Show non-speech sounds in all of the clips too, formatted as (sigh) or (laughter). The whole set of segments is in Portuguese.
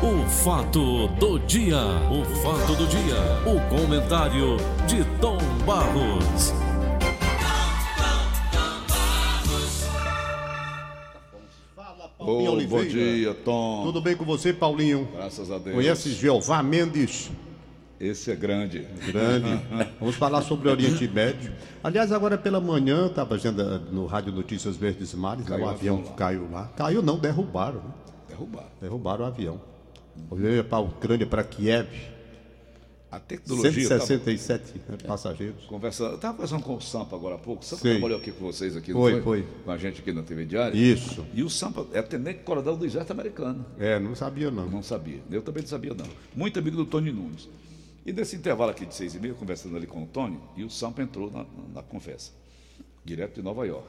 O fato do dia, o fato do dia, o comentário de Tom Barros. Fala, Paulinho Ô, Oliveira. bom dia, Tom. Tudo bem com você, Paulinho? Graças a Deus. Conhece Jeová Mendes? Esse é grande. Grande. (laughs) Vamos falar sobre o Oriente Médio. Aliás, agora pela manhã, estava vendo ah, no Rádio Notícias Verdes Mares, lá, Caiu o avião que caiu lá. Caiu não, derrubaram. né? Derrubado. Derrubaram o avião. Veio para a Ucrânia, para Kiev. A tecnologia. eu tava 167 né, passageiros. Conversando, eu estava conversando com o Sampa agora há pouco. O Sampa Sei. trabalhou aqui com vocês aqui, não Foi, foi. Com a gente aqui na TV Diária. Isso. E o Sampa é tenente coronel do Exército Americano. É, não sabia não. Não sabia. Eu também não sabia, não. Muito amigo do Tony Nunes. E nesse intervalo aqui de seis e meia, conversando ali com o Tony, e o Sampa entrou na, na conversa. Direto de Nova York.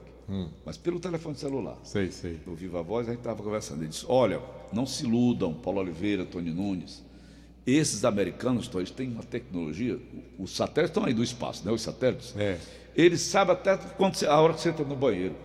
Mas pelo telefone celular. Sei, sei. no Viva Voz, a gente estava conversando. Ele disse: Olha, não se iludam, Paulo Oliveira, Tony Nunes. Esses americanos, Tony, eles têm uma tecnologia. Os satélites estão aí do espaço, né? Os satélites. É. Eles sabem até quando você- a hora que você entra no banheiro.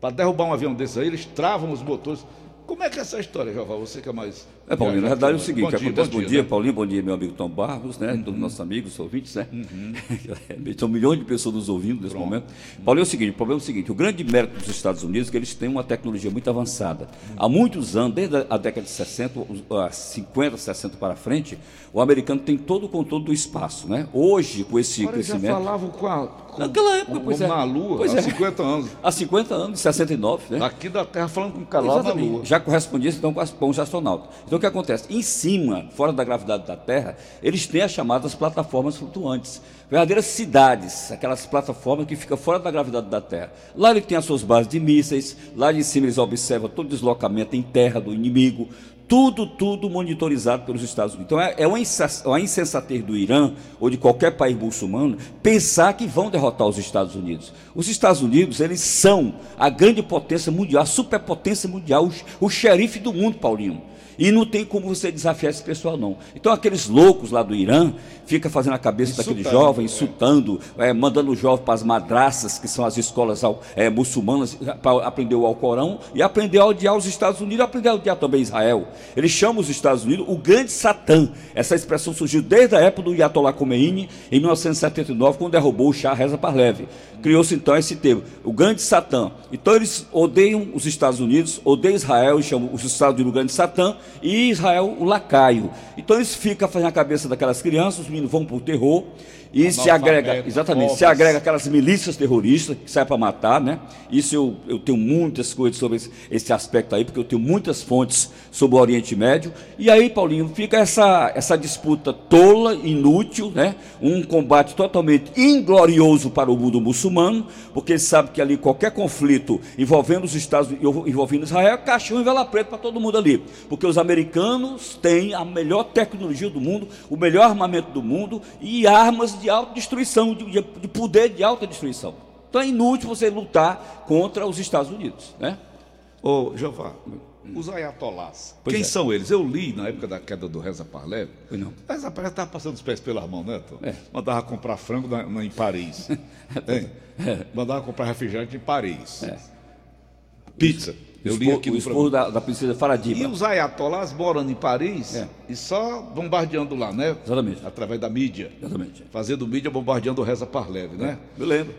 Para derrubar um avião desse aí, eles travam os motores. Como é que é essa história, Jová? Você que é mais. É, Paulinho, na verdade é o seguinte, Bom dia, acontece, bom dia, né? Paulinho, bom dia, meu amigo Tom Barros, né, todos os nossos amigos, ouvintes, né, (laughs) são milhões de pessoas nos ouvindo nesse momento. Paulinho, é o seguinte, o problema é o seguinte, o grande mérito dos Estados Unidos é que eles têm uma tecnologia muito avançada. Há muitos anos, desde a década de 60, os- a 50, 60 para frente, o americano tem todo o controle do espaço, né, hoje, com esse Agora eles já crescimento... falavam com a. Com, Naquela época, com- pois é. na Lua, Pois há é. 50 anos. Há 50 anos, em 69, né? Daqui da Terra falando com calor na Exatamente. Lua. Já correspondia então com, as, com os astronautas. Então o que acontece? Em cima, fora da gravidade da Terra, eles têm as chamadas plataformas flutuantes. Verdadeiras cidades, aquelas plataformas que ficam fora da gravidade da Terra. Lá ele tem as suas bases de mísseis, lá de cima eles observam todo o deslocamento em terra do inimigo, tudo, tudo monitorizado pelos Estados Unidos. Então é, é insa- uma insensatez do Irã ou de qualquer país muçulmano pensar que vão derrotar os Estados Unidos. Os Estados Unidos, eles são a grande potência mundial, a superpotência mundial, o, o xerife do mundo, Paulinho. E não tem como você desafiar esse pessoal, não. Então, aqueles loucos lá do Irã ficam fazendo a cabeça Insultando, jovens, insultando, é, mandando os jovens para as madraças, que são as escolas é, muçulmanas, para aprender o Alcorão e aprender a odiar os Estados Unidos aprender a odiar também Israel. Eles chamam os Estados Unidos o grande Satã. Essa expressão surgiu desde a época do Ayatollah Khomeini, em 1979, quando derrubou o Shah Reza Pahlavi. Criou-se então esse termo, o grande Satã. Então eles odeiam os Estados Unidos, odeiam Israel, e chamam os Estados Unidos o grande Satã, e Israel o lacaio. Então eles ficam fazendo a cabeça daquelas crianças, os meninos vão para o terror, e se agrega, Analfabetos, exatamente, se agrega aquelas milícias terroristas que saem para matar, né? Isso eu, eu tenho muitas coisas sobre esse, esse aspecto aí, porque eu tenho muitas fontes sobre o Oriente Médio. E aí, Paulinho, fica essa, essa disputa tola, inútil, né? Um combate totalmente inglorioso para o mundo muçulmano, porque ele sabe que ali qualquer conflito envolvendo os Estados Unidos, envolvendo Israel, é caixão e vela preta para todo mundo ali. Porque os americanos têm a melhor tecnologia do mundo, o melhor armamento do mundo e armas de autodestruição, de, de de poder de autodestruição. Então é inútil você lutar contra os Estados Unidos, né? Ô, Jeová, os ayatolás, Pois quem é. são eles? Eu li na época da queda do Reza Parlev. Reza Parlev estava passando os pés pelas mãos, né, Tom? É. Mandava comprar frango na- na- em Paris. (laughs) Hein? Mandava comprar refrigerante em Paris. Pizza. Eu li aqui o esposo da, da princesa E Faradiba. os ayatolás morando em Paris É. e só bombardeando lá, né? Exatamente. Através da mídia. Exatamente. Fazendo mídia bombardeando o Reza Parlev, né? Eu lembro.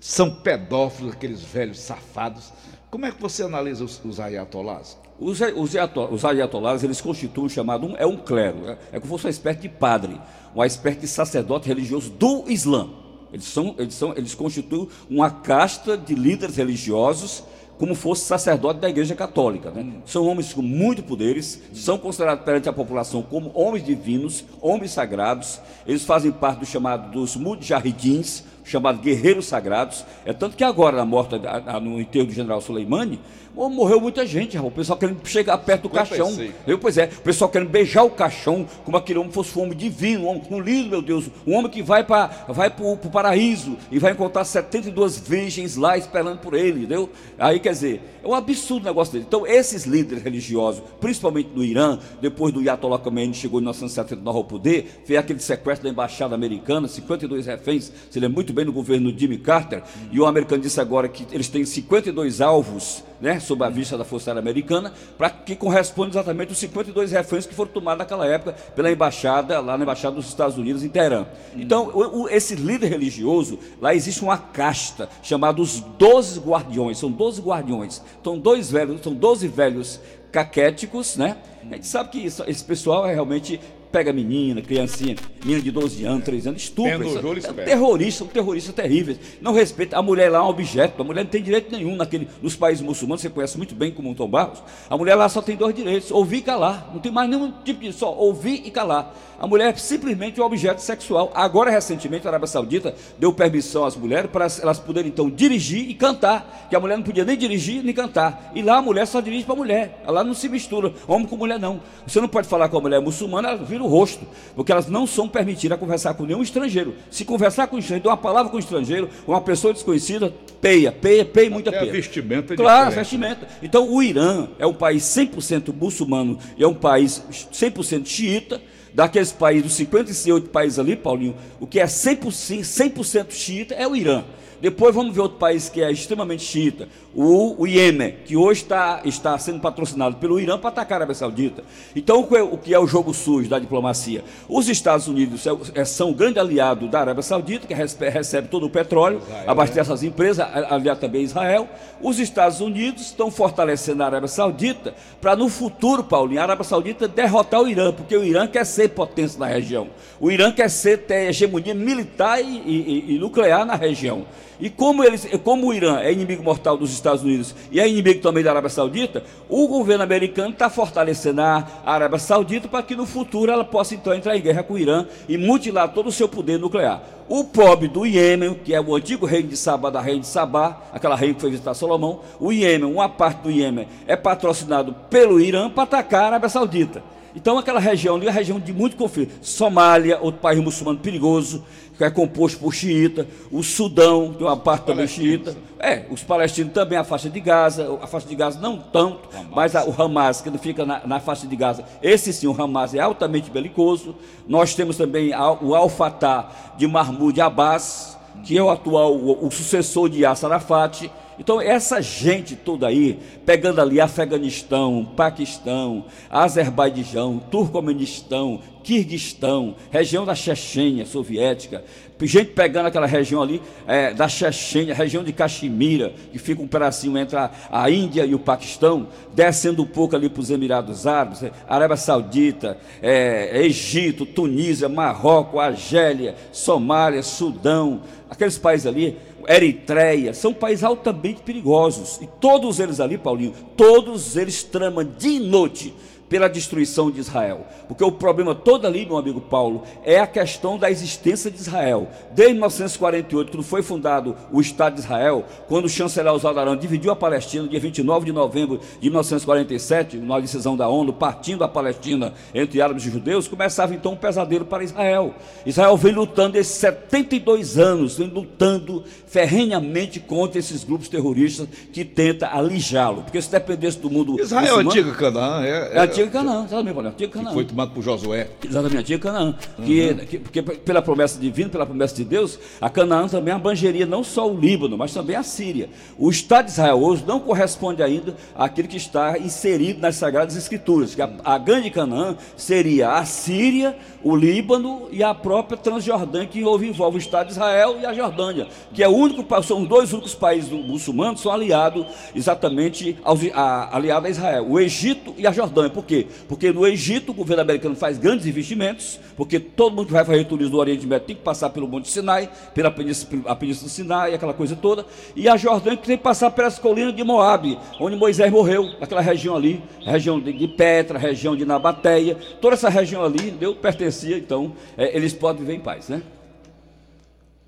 São pedófilos, aqueles velhos safados. Como é que você analisa os, os ayatolás? Os, os, os ayatolás, eles constituem o chamado, um- é um clero, é, é como se fosse uma espécie de padre, uma espécie de sacerdote religioso do Islã. Eles, são, eles, são, eles constituem uma casta de líderes religiosos, como fosse sacerdote da Igreja Católica. Né? São homens com muitos poderes, são considerados perante a população como homens divinos, homens sagrados, eles fazem parte do chamado dos mujahidins, chamado guerreiros sagrados. É tanto que agora, na morte, no enterro do general Soleimani, morreu muita gente, rapaz. o pessoal querendo chegar perto do 56. caixão. Eu, pois é, o pessoal querendo beijar o caixão como aquele homem fosse um homem divino, um homem um lindo, meu Deus, um homem que vai para vai o paraíso e vai encontrar 72 virgens lá esperando por ele, entendeu? Aí quer dizer, é um absurdo o negócio dele. Então, esses líderes religiosos, principalmente no Irã, depois do Ayatollah Khomeini chegou em 1979 ao poder, fez aquele sequestro da embaixada americana, 52 reféns, você lembra muito bem no governo Jimmy Carter, e o americano disse agora que eles têm 52 alvos né, sob a vista da Força Aérea Americana, para que corresponde exatamente os 52 reféns que foram tomados naquela época pela embaixada, lá na embaixada dos Estados Unidos em Teherã. Então, o, o, esse líder religioso, lá existe uma casta chamada os 12 guardiões, são 12 guardiões, são dois velhos, são 12 velhos caquéticos, né? A gente sabe que isso, esse pessoal é realmente pega menina, criancinha, menina de 12 anos, 13 anos, Isso, júri, é, espera. terroristas, são terroristas terríveis. Não respeita. A mulher lá é um objeto, a mulher não tem direito nenhum naquele, nos países muçulmanos, você conhece muito bem como o Tom Barros. A mulher lá só tem dois direitos: ouvir e calar. Não tem mais nenhum tipo de só ouvir e calar. A mulher é simplesmente um objeto sexual. Agora, recentemente, a Arábia Saudita deu permissão às mulheres para elas poderem então dirigir e cantar. Que a mulher não podia nem dirigir nem cantar. E lá a mulher só dirige para a mulher. Lá não se mistura. Homem com mulher não. Você não pode falar com a mulher muçulmana, ela vira o rosto. Porque elas não são permitidas a conversar com nenhum estrangeiro. Se conversar com um estrangeiro, uma palavra com um estrangeiro, uma pessoa desconhecida, peia, peia, peia, muita Até peia. vestimenta é Claro, diferente, vestimenta. Então, o Irã é um país 100% muçulmano e é um país 100% xiita. Daqueles países, dos 58 países ali, Paulinho, o que é 100%, 100% xiita é o Irã. Depois vamos ver outro país que é extremamente xiita, o, o Iêmen, que hoje está, está sendo patrocinado pelo Irã para atacar a Arábia Saudita. Então, o que é- o que é o jogo sujo da diplomacia? Os Estados Unidos é- são o grande aliado da Arábia Saudita, que recebe todo o petróleo, abastece essas empresas, a- aliado também Israel. Os Estados Unidos estão fortalecendo a Arábia Saudita para, no futuro, Paulinho, a Arábia Saudita derrotar o Irã, porque o Irã quer ser potência na região. O Irã quer ser, ter hegemonia militar e, e- e nuclear na região. E como, eles, como o Irã é inimigo mortal dos Estados Unidos e é inimigo também da Arábia Saudita, o governo americano está fortalecendo a Arábia Saudita para que no futuro ela possa então entrar em guerra com o Irã e mutilar todo o seu poder nuclear. O pobre do Iêmen, que é o antigo reino de Sabá, da reina de Sabá, aquela reina que foi visitar Salomão, o Iêmen, uma parte do Iêmen, é patrocinado pelo Irã para atacar a Arábia Saudita. Então, aquela região ali é uma região de muito conflito. Somália, outro país muçulmano perigoso, que é composto por xiita. O Sudão, que é uma parte também xiita. É, os palestinos também, a faixa de Gaza. A faixa de Gaza não tanto, mas a- o Hamas, que fica na, na faixa de Gaza. Esse sim, o Hamas é altamente belicoso. Nós temos também a- o Al-Fatah de Mahmoud Abbas, que é o atual, o, o sucessor de Yasser Arafat. Então, essa gente toda aí, pegando ali Afeganistão, Paquistão, Azerbaijão, Turcomenistão, Quirguistão, região da Chechênia soviética, gente pegando aquela região ali é, da Chechênia, região de Caxemira, que fica um pedacinho entre a, a Índia e o Paquistão, descendo um pouco ali para os Emirados Árabes, é, Arábia Saudita, é, Egito, Tunísia, Marrocos, Argélia, Somália, Sudão, aqueles países ali, Eritreia, são países altamente perigosos. E todos eles ali, Paulinho, todos eles tramam de noite pela destruição de Israel. Porque o problema todo ali, meu amigo Paulo, é a questão da existência de Israel. Desde 1948, quando foi fundado o Estado de Israel, quando o chanceler Oswaldo Aran dividiu a Palestina, dia 29 de novembro de 1947, na decisão da ONU, partindo a Palestina entre árabes e judeus, começava então um pesadelo para Israel. Israel vem lutando esses 72 anos, vem lutando ferrenhamente contra esses grupos terroristas que tentam alijá-lo. Porque se dependesse do mundo Israel é antiga Canaã, é, é a antiga Canaã, exatamente, Paulinho, antiga que Canaã. foi tomado por Josué. Exatamente, antiga Canaã. Que, que- porque pela promessa divina, pela promessa de Deus, a Canaã também abangeria não só o Líbano, mas também a Síria. O Estado de Israel hoje não corresponde ainda àquilo que está inserido nas Sagradas Escrituras, que a, a grande Canaã seria a Síria, o Líbano e a própria Transjordânia, que envolve, envolve o Estado de Israel e a Jordânia, que é o único, são os dois únicos países muçulmanos que são aliados exatamente aos, a, aliado a Israel, o Egito e a Jordânia. Por quê? Porque no Egito o governo americano faz grandes investimentos, porque todo mundo que vai fazer turismo do Oriente Médio tem que passar pelo Monte Sinai, pela Península, Península do Sinai, aquela coisa toda, e a Jordânia tem que passar pelas colinas de Moabe, onde Moisés morreu, aquela região ali, região de, de Petra, região de Nabateia, toda essa região ali, deu, pertencia, então, é, eles podem viver em paz, né?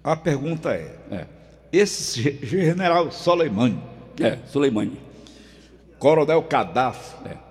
A pergunta é: É, esse ge- general Soleimani, é Soleimani. Coronel Gaddafi, É.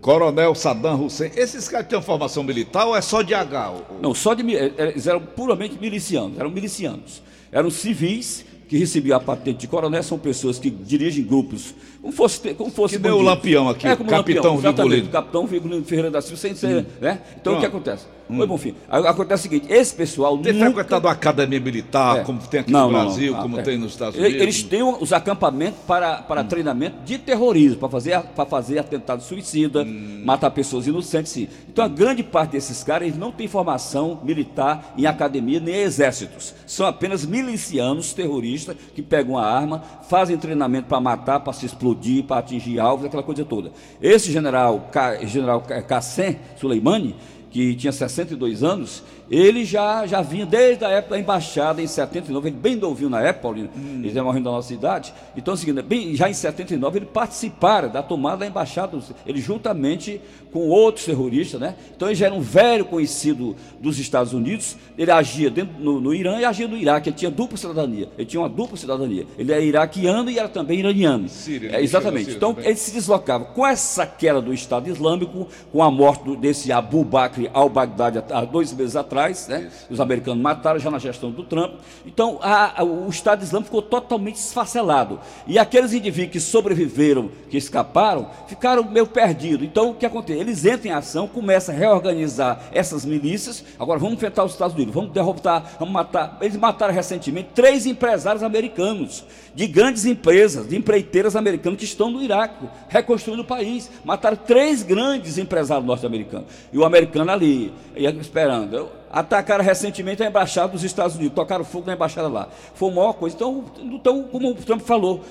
Coronel Saddam Hussein, esses caras têm formação militar ou é só de H? O- o- Não, só de mi- eh, eles eram puramente milicianos, eram milicianos. Eram civis que recebiam a patente de coronel são pessoas que dirigem grupos, como fosse, como fosse Que nem o. Lampião aqui, é, como Capitão Lampião, Capitão Vigolino Ferreira da Silva, sem ser, né? Então o que acontece? Oi, Bonfim, a- acontece o seguinte, esse pessoal Ter nunca... frequentado a academia militar, É. como tem aqui Não, no não. Brasil, Ah, como é. tem nos Estados Unidos. Eles têm os acampamentos para, para treinamento de terrorismo, para fazer, para fazer atentado suicida, matar pessoas inocentes. Sim. Então, a grande parte desses caras eles não têm formação militar em academia nem em exércitos. São apenas milicianos terroristas que pegam a arma, fazem treinamento para matar, para se explodir, para atingir alvos, aquela coisa toda. Esse general, general Qassem Soleimani, que tinha 62 anos, ele já, já vinha desde a época da embaixada, em 79, ele bem novinho na época, Paulino, ele já morrendo da nossa idade. Então, é o seguinte, bem, já em 79, ele participara da tomada da embaixada, ele juntamente com outros terroristas, né? Então, ele já era um velho conhecido dos Estados Unidos, ele agia dentro, no, no Irã e agia no Iraque, ele tinha dupla cidadania, ele tinha uma dupla cidadania, ele era iraquiano e era também iraniano. Síria, É, exatamente. Síria Então, também. ele se deslocava com essa queda do Estado Islâmico, com a morte desse Abu Bakr al-Baghdadi há dois meses atrás, né? Os americanos mataram já na gestão do Trump. Então, a- a- o Estado Islâmico ficou totalmente esfacelado. E aqueles indivíduos que sobreviveram, que escaparam, ficaram meio perdidos. Então, o que acontece? Eles entram em ação, começam a reorganizar essas milícias. Agora, vamos enfrentar os Estados Unidos, vamos derrotar, vamos matar. Eles mataram recentemente três empresários americanos, de grandes empresas, de empreiteiras americanas que estão no Iraque, reconstruindo o país. Mataram três grandes empresários norte-americanos. E o americano ali, e esperando. Atacaram recentemente a embaixada dos Estados Unidos, tocaram fogo na embaixada lá. Foi a maior coisa. Então, então como o Trump falou,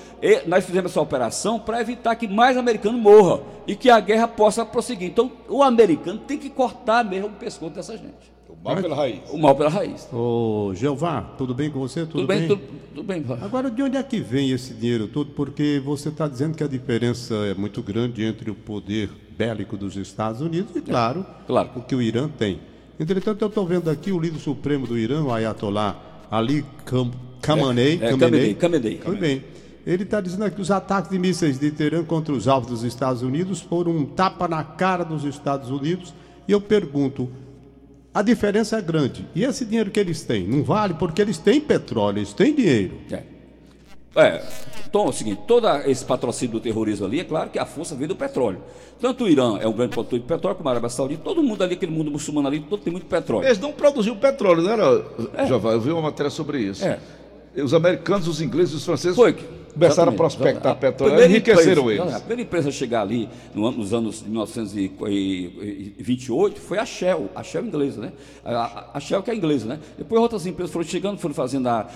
nós fizemos essa operação para evitar que mais americano morra e que a guerra possa prosseguir. Então, o americano tem que cortar mesmo o pescoço dessa gente. O mal pela raiz. O mal pela raiz. Ô, Jeová, tudo bem com você? Tudo, Tudo, bem? Tudo, tudo bem. Agora, de onde é que vem esse dinheiro todo? Porque você está dizendo que a diferença é muito grande entre o poder bélico dos Estados Unidos e, claro, Claro. o que o Irã tem. Entretanto, eu estou vendo aqui o líder supremo do Irã, o Ayatollah Ali Kham- Khamenei. É, é, Khamenei, Khamenei. Muito bem. Ele está dizendo aqui que os ataques de mísseis de Teherã contra os alvos dos Estados Unidos foram um tapa na cara dos Estados Unidos. E eu pergunto, a diferença é grande. E esse dinheiro que eles têm, não vale? Porque eles têm petróleo, eles têm dinheiro. É. É, então é o seguinte, todo esse patrocínio do terrorismo ali, é claro que a força vem do petróleo. Tanto o Irã é um grande produtor de petróleo, como a Arábia Saudita, todo mundo ali, aquele mundo muçulmano ali, todo tem muito petróleo. Eles não produziam petróleo, não era, Jová? Eu vi uma matéria sobre isso. É. Os americanos, os ingleses, os franceses Foi. Começaram a prospectar petróleo, primeira enriqueceram empresa- eles. A primeira empresa a chegar ali no nos anos de 1928 foi a Shell, a Shell inglesa, né? A, a- Shell que é inglesa, né? Depois outras empresas foram chegando, foram fazendo a, a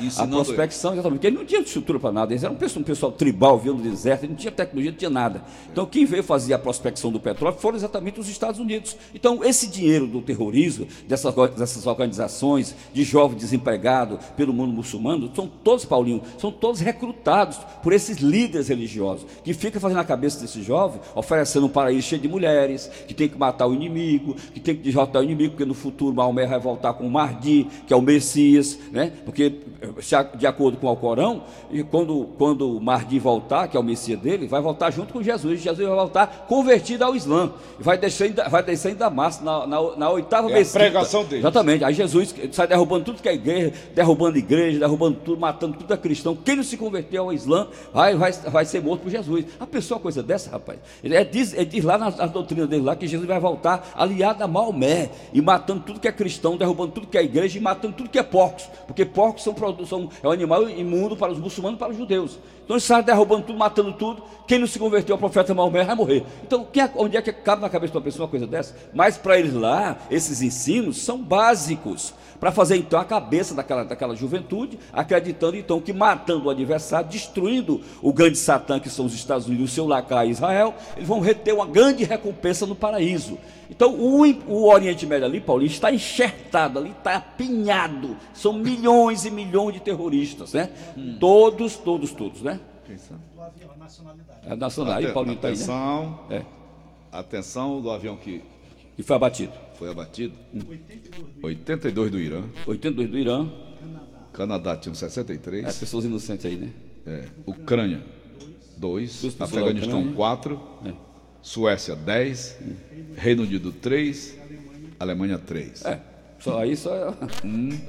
prospecção, exatamente, porque eles não tinham estrutura para nada, eles eram um pessoal, um pessoal tribal, vivendo no deserto, não tinha tecnologia, não tinha nada. Então quem veio fazer a prospecção do petróleo foram exatamente os Estados Unidos. Então esse dinheiro do terrorismo, dessas, dessas organizações, de jovens desempregados pelo mundo muçulmano, são todos, Paulinho, são todos recrutados por esses líderes religiosos, que ficam fazendo a cabeça desse jovem, oferecendo um paraíso cheio de mulheres, que tem que matar o inimigo, que tem que derrotar o inimigo, porque no futuro Maomé vai voltar com o Mahdi, que é o Messias, né? Porque, eh, a- de acordo com o Alcorão, e quando, quando o Mahdi voltar, que é o Messias dele, vai voltar junto com Jesus, Jesus vai voltar convertido ao Islã, e vai descer, vai descer em Damasco, na, na, na oitava É a mesquita. pregação dele. Exatamente. Aí Jesus sai derrubando tudo que é igreja, derrubando igreja, derrubando tudo, matando tudo é cristão. Quem não se converteu ao Islã vai, vai, vai ser morto por Jesus. A pessoa, coisa dessa, rapaz. Ele é, diz, ele diz lá na, na doutrina dele lá que Jesus vai voltar aliado a Maomé e matando tudo que é cristão, derrubando tudo que é igreja e matando tudo que é porcos. Porque porcos são, são é um animal imundo para os muçulmanos e para os judeus. Então ele sai derrubando tudo, matando tudo. Quem não se converteu ao profeta Maomé vai morrer. Então, é- onde é que cabe na cabeça de uma pessoa uma coisa dessa? Mas para eles lá, esses ensinos são básicos para fazer então a cabeça daquela, daquela juventude, acreditando então que matando o adversário, destruindo o grande Satã, que são os Estados Unidos, o seu lacaio Israel, eles vão reter uma grande recompensa no paraíso. Então o, o Oriente Médio ali, Paulinho, está enxertado ali, está apinhado. São milhões e milhões de terroristas, né? Todos, todos, todos, né? É nacional. Aí, Paulinho está aí, né? Atenção, É, atenção do avião que que foi abatido. foi abatido. 82 do Irã. 82 do Irã, Canadá tinha é, 63. pessoas inocentes aí, né? É, Ucrânia, 2. Duas pessoas da Afeganistão, Ucrânia. 4. É. Suécia, 10. Reino Unido, 3. Alemanha, 3. É, Só aí só,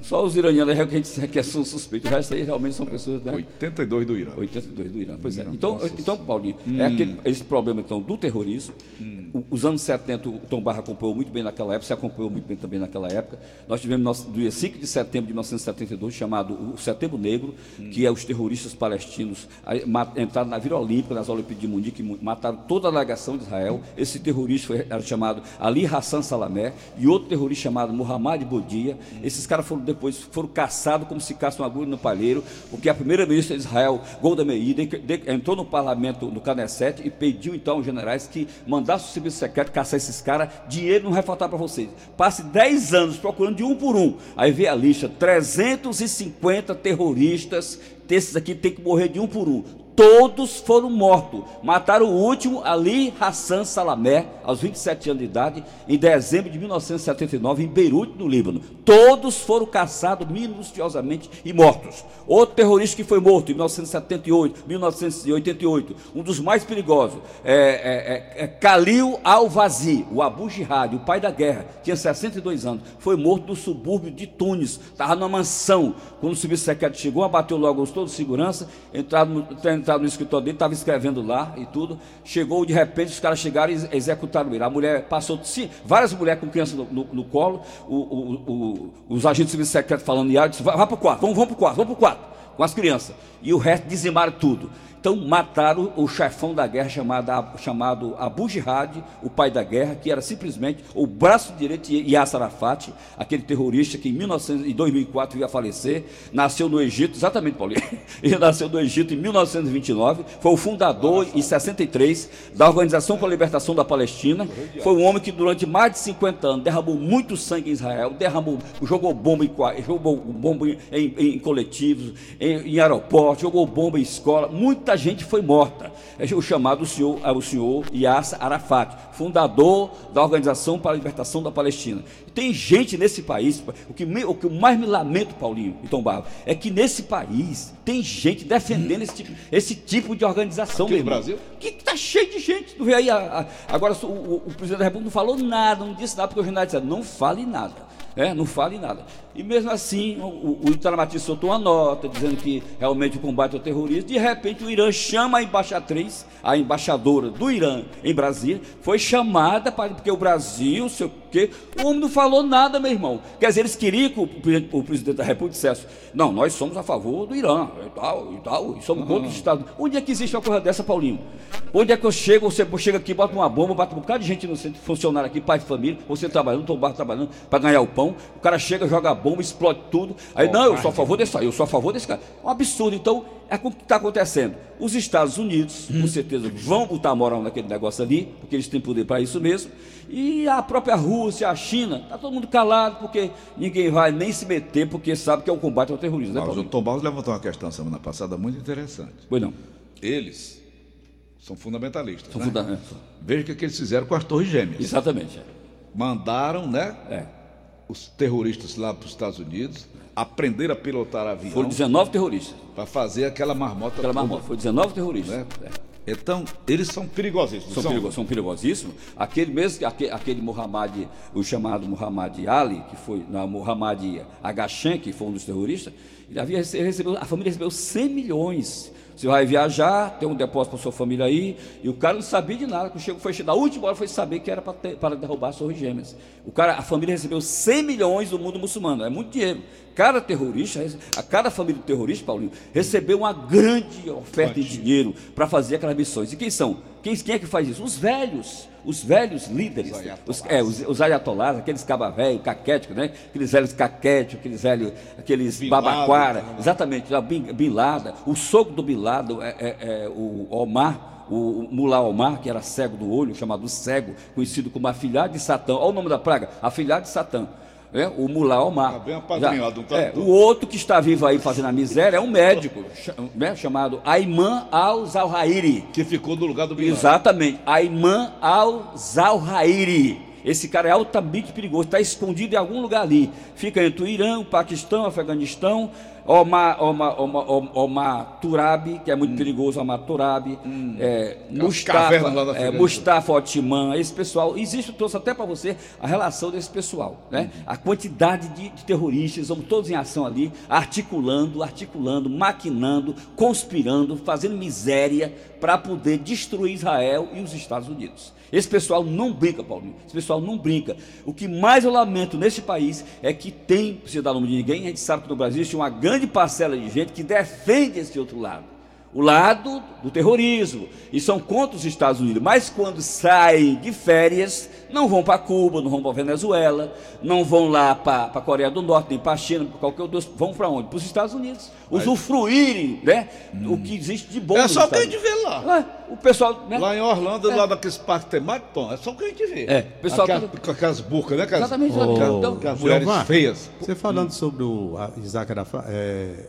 só os iranianos é que a gente (laughs) que são suspeitos. O resto aí realmente são pessoas. Né? 82 do Irã. 82 do Irã. Pois é. Então, então Paulinho, é aquele, esse problema então, do terrorismo. O- Os anos 70, o Tom Barra acompanhou muito bem naquela época, se acompanhou muito bem também naquela época. Nós tivemos nosso, do dia 5 de setembro de 1972, chamado o Setembro Negro, que é os terroristas palestinos entraram na Vila Olímpica, nas Olimpíadas de Munique, mu- mataram toda a delegação de Israel. Esse terrorista foi, era chamado Ali Hassan Salamé e outro terrorista chamado Muhammad Bodia. Esses caras foram depois foram caçados como se caça uma agulha no palheiro, porque a primeira ministra de Israel, Golda Meir, de- de- entrou no parlamento, no Knesset, e pediu então aos generais que mandassem o serviço secreto caçar esses caras, dinheiro não vai faltar para vocês. Passe 10 anos procurando de um por um. Aí vê a lista, 350 terroristas, desses aqui tem que morrer de um por um. Todos foram mortos. Mataram o último, Ali Hassan Salamé, aos 27 anos de idade, em dezembro de 1979, em Beirute, no Líbano. Todos foram caçados minuciosamente e mortos. Outro terrorista que foi morto em 1978, 1988, um dos mais perigosos, é, é, é, é Khalil Al-Wazi, o Abu Jihad, o pai da guerra, tinha 62 anos, foi morto no subúrbio de Tunis, estava numa mansão. Quando o serviço secreto chegou, abateu logo os todos de segurança, entraram no, escritório dele, estava escrevendo lá e tudo. Chegou, de repente, os caras chegaram e ex- executaram ele. A mulher passou, sim, várias mulheres com criança no, no- no colo, o- o- o- os agentes do serviço secreto falando em disse, vai, vai para o quarto, vamos, vamos para o quarto, vamos para o quarto, com as crianças. E o resto dizimaram tudo. Então mataram o chefão da guerra chamado, chamado Abu Jihad, o pai da guerra, que era simplesmente o braço direito de Yasser Arafat, aquele terrorista que em 1900 em 2004 ia falecer, nasceu no Egito, exatamente, Paulinho, (coughs) ele nasceu no Egito em 1929, foi o fundador em 63 da Organização para a Libertação da Palestina, foi um homem que durante mais de 50 anos derramou muito sangue em Israel, derramou, jogou bomba em, jogou bomba em, em- em coletivos, em, em aeroportos, jogou bomba em escola, muita gente foi morta. É o chamado senhor, é o senhor Yasser Arafat, fundador da Organização para a Libertação da Palestina. Tem gente nesse país, o que, me- o que eu mais me lamento, Paulinho e Tom Barro, é que nesse país tem gente defendendo esse tipo, esse tipo de organização. Aqui no. Brasil? Que está cheio de gente. Tu vê aí, a- a- agora o, o- o presidente da República não falou nada, não disse nada, porque o jornal disse, não fale nada. É, não fale nada. E mesmo assim, o, o, o Itamaraty soltou uma nota dizendo que realmente o combate ao terrorismo. De repente, o Irã chama a embaixatriz, a embaixadora do Irã em Brasília, foi chamada para porque o Brasil, sei o quê. O homem não falou nada, meu irmão. Quer dizer, eles queriam que o, presidente- o presidente da República dissesse: não, nós somos a favor do Irã, e tal, e tal, e somos contra os Estados Unidos. Onde é que existe uma coisa dessa, Paulinho? Onde é que eu chego, você chega aqui, bota uma bomba, bota um bocado de gente inocente, funcionário aqui, pai de família, você trabalhando, Tom Barro trabalhando para ganhar o pão, o cara chega, joga a bomba, explode tudo. Aí, não, eu sou a favor desse aí, eu sou a favor desse cara. É um absurdo. Então, é o que está acontecendo. Os Estados Unidos, com certeza, vão botar moral naquele negócio ali, porque eles têm poder para isso mesmo. E a própria Rússia, a China, está todo mundo calado, porque ninguém vai nem se meter, porque sabe que é o combate ao terrorismo, né, Mas o Paulinho? Tom Barros levantou uma questão semana passada muito interessante. Pois não. Eles são fundamentalistas. São né? é, Veja o que, que eles fizeram com as Torres Gêmeas. Exatamente. Mandaram, né? É. Os terroristas lá para os Estados Unidos, aprenderam a pilotar avião Foram 19 terroristas. para fazer aquela marmota. Aquela marmota. Foi 19 terroristas. né? É. Então, eles são perigosíssimos. São, perigo- são perigosíssimos. Aquele mesmo, aquele, aquele Muhammad, o chamado Muhammad Ali, que foi, não, Muhammad Agachem, que foi um dos terroristas, ele havia rece- recebeu, a família recebeu 100 milhões. Você vai viajar, tem um depósito para sua família aí, e o cara não sabia de nada. Quando chegou, foi na última hora foi saber que era para, ter- para derrubar as torres gêmeas. O cara, a família recebeu 100 milhões do mundo muçulmano, é muito dinheiro. Cada terrorista, a cada família do terrorista, Paulinho, recebeu uma grande oferta de dinheiro para fazer aquelas missões. E quem são? Quem, quem é que faz isso? Os velhos, os velhos líderes, os, é, os, os ayatolás, aqueles caba velho, caquéticos, né? Aqueles velhos caquéticos, aqueles velhos, aqueles Bin babaquara, Laden, exatamente, o Bin, Bin Laden, o sogro do Bin Laden, é, é, é, o Omar, o, Mullah Omar, que era cego do olho, chamado cego, conhecido como afilhado de Satã. Olha o nome da praga, afilhado de Satã. É, o Mullah Omar. Tá um é, o outro que está vivo aí fazendo a miséria é um médico, né, chamado Ayman al-Zawahiri. Que ficou no lugar do Bin Laden. Exatamente, Ayman al-Zawahiri. Esse cara é altamente perigoso, está escondido em algum lugar ali. Fica entre o Irã, o Paquistão, o Afeganistão, Omar, Omar, Omar, Omar, Omar Turabi, que é muito perigoso, Omar Turabi, é, Mustafa, é. Mustafa Otiman, esse pessoal, existe, eu trouxe até para você a relação desse pessoal, né? A quantidade de, de terroristas, vamos todos em ação ali, articulando, articulando, maquinando, conspirando, fazendo miséria para poder destruir Israel e os Estados Unidos. Esse pessoal não brinca, Paulinho. Esse pessoal não brinca. O que mais eu lamento nesse país é que tem, não precisa dar nome de ninguém, a gente sabe que no Brasil existe uma grande parcela de gente que defende esse outro lado o lado do terrorismo e são contra os Estados Unidos, mas quando saem de férias, não vão para Cuba, não vão para Venezuela, não vão lá para a Coreia do Norte, nem para a China, para qualquer outro, vão para onde? Para os Estados Unidos, usufruírem né, o que existe de bom É só o que a gente vê lá. É, o pessoal, né? Lá em Orlando, lá daqueles parques temáticos, Tom, é só o que a gente vê. É, pessoal Aquelas- tudo- Com aquelas burcas, né? Aquelas, Exatamente, exatamente. aquelas- Então, aquelas mulheres feias. Você falando sobre o Isaac Arafat, é,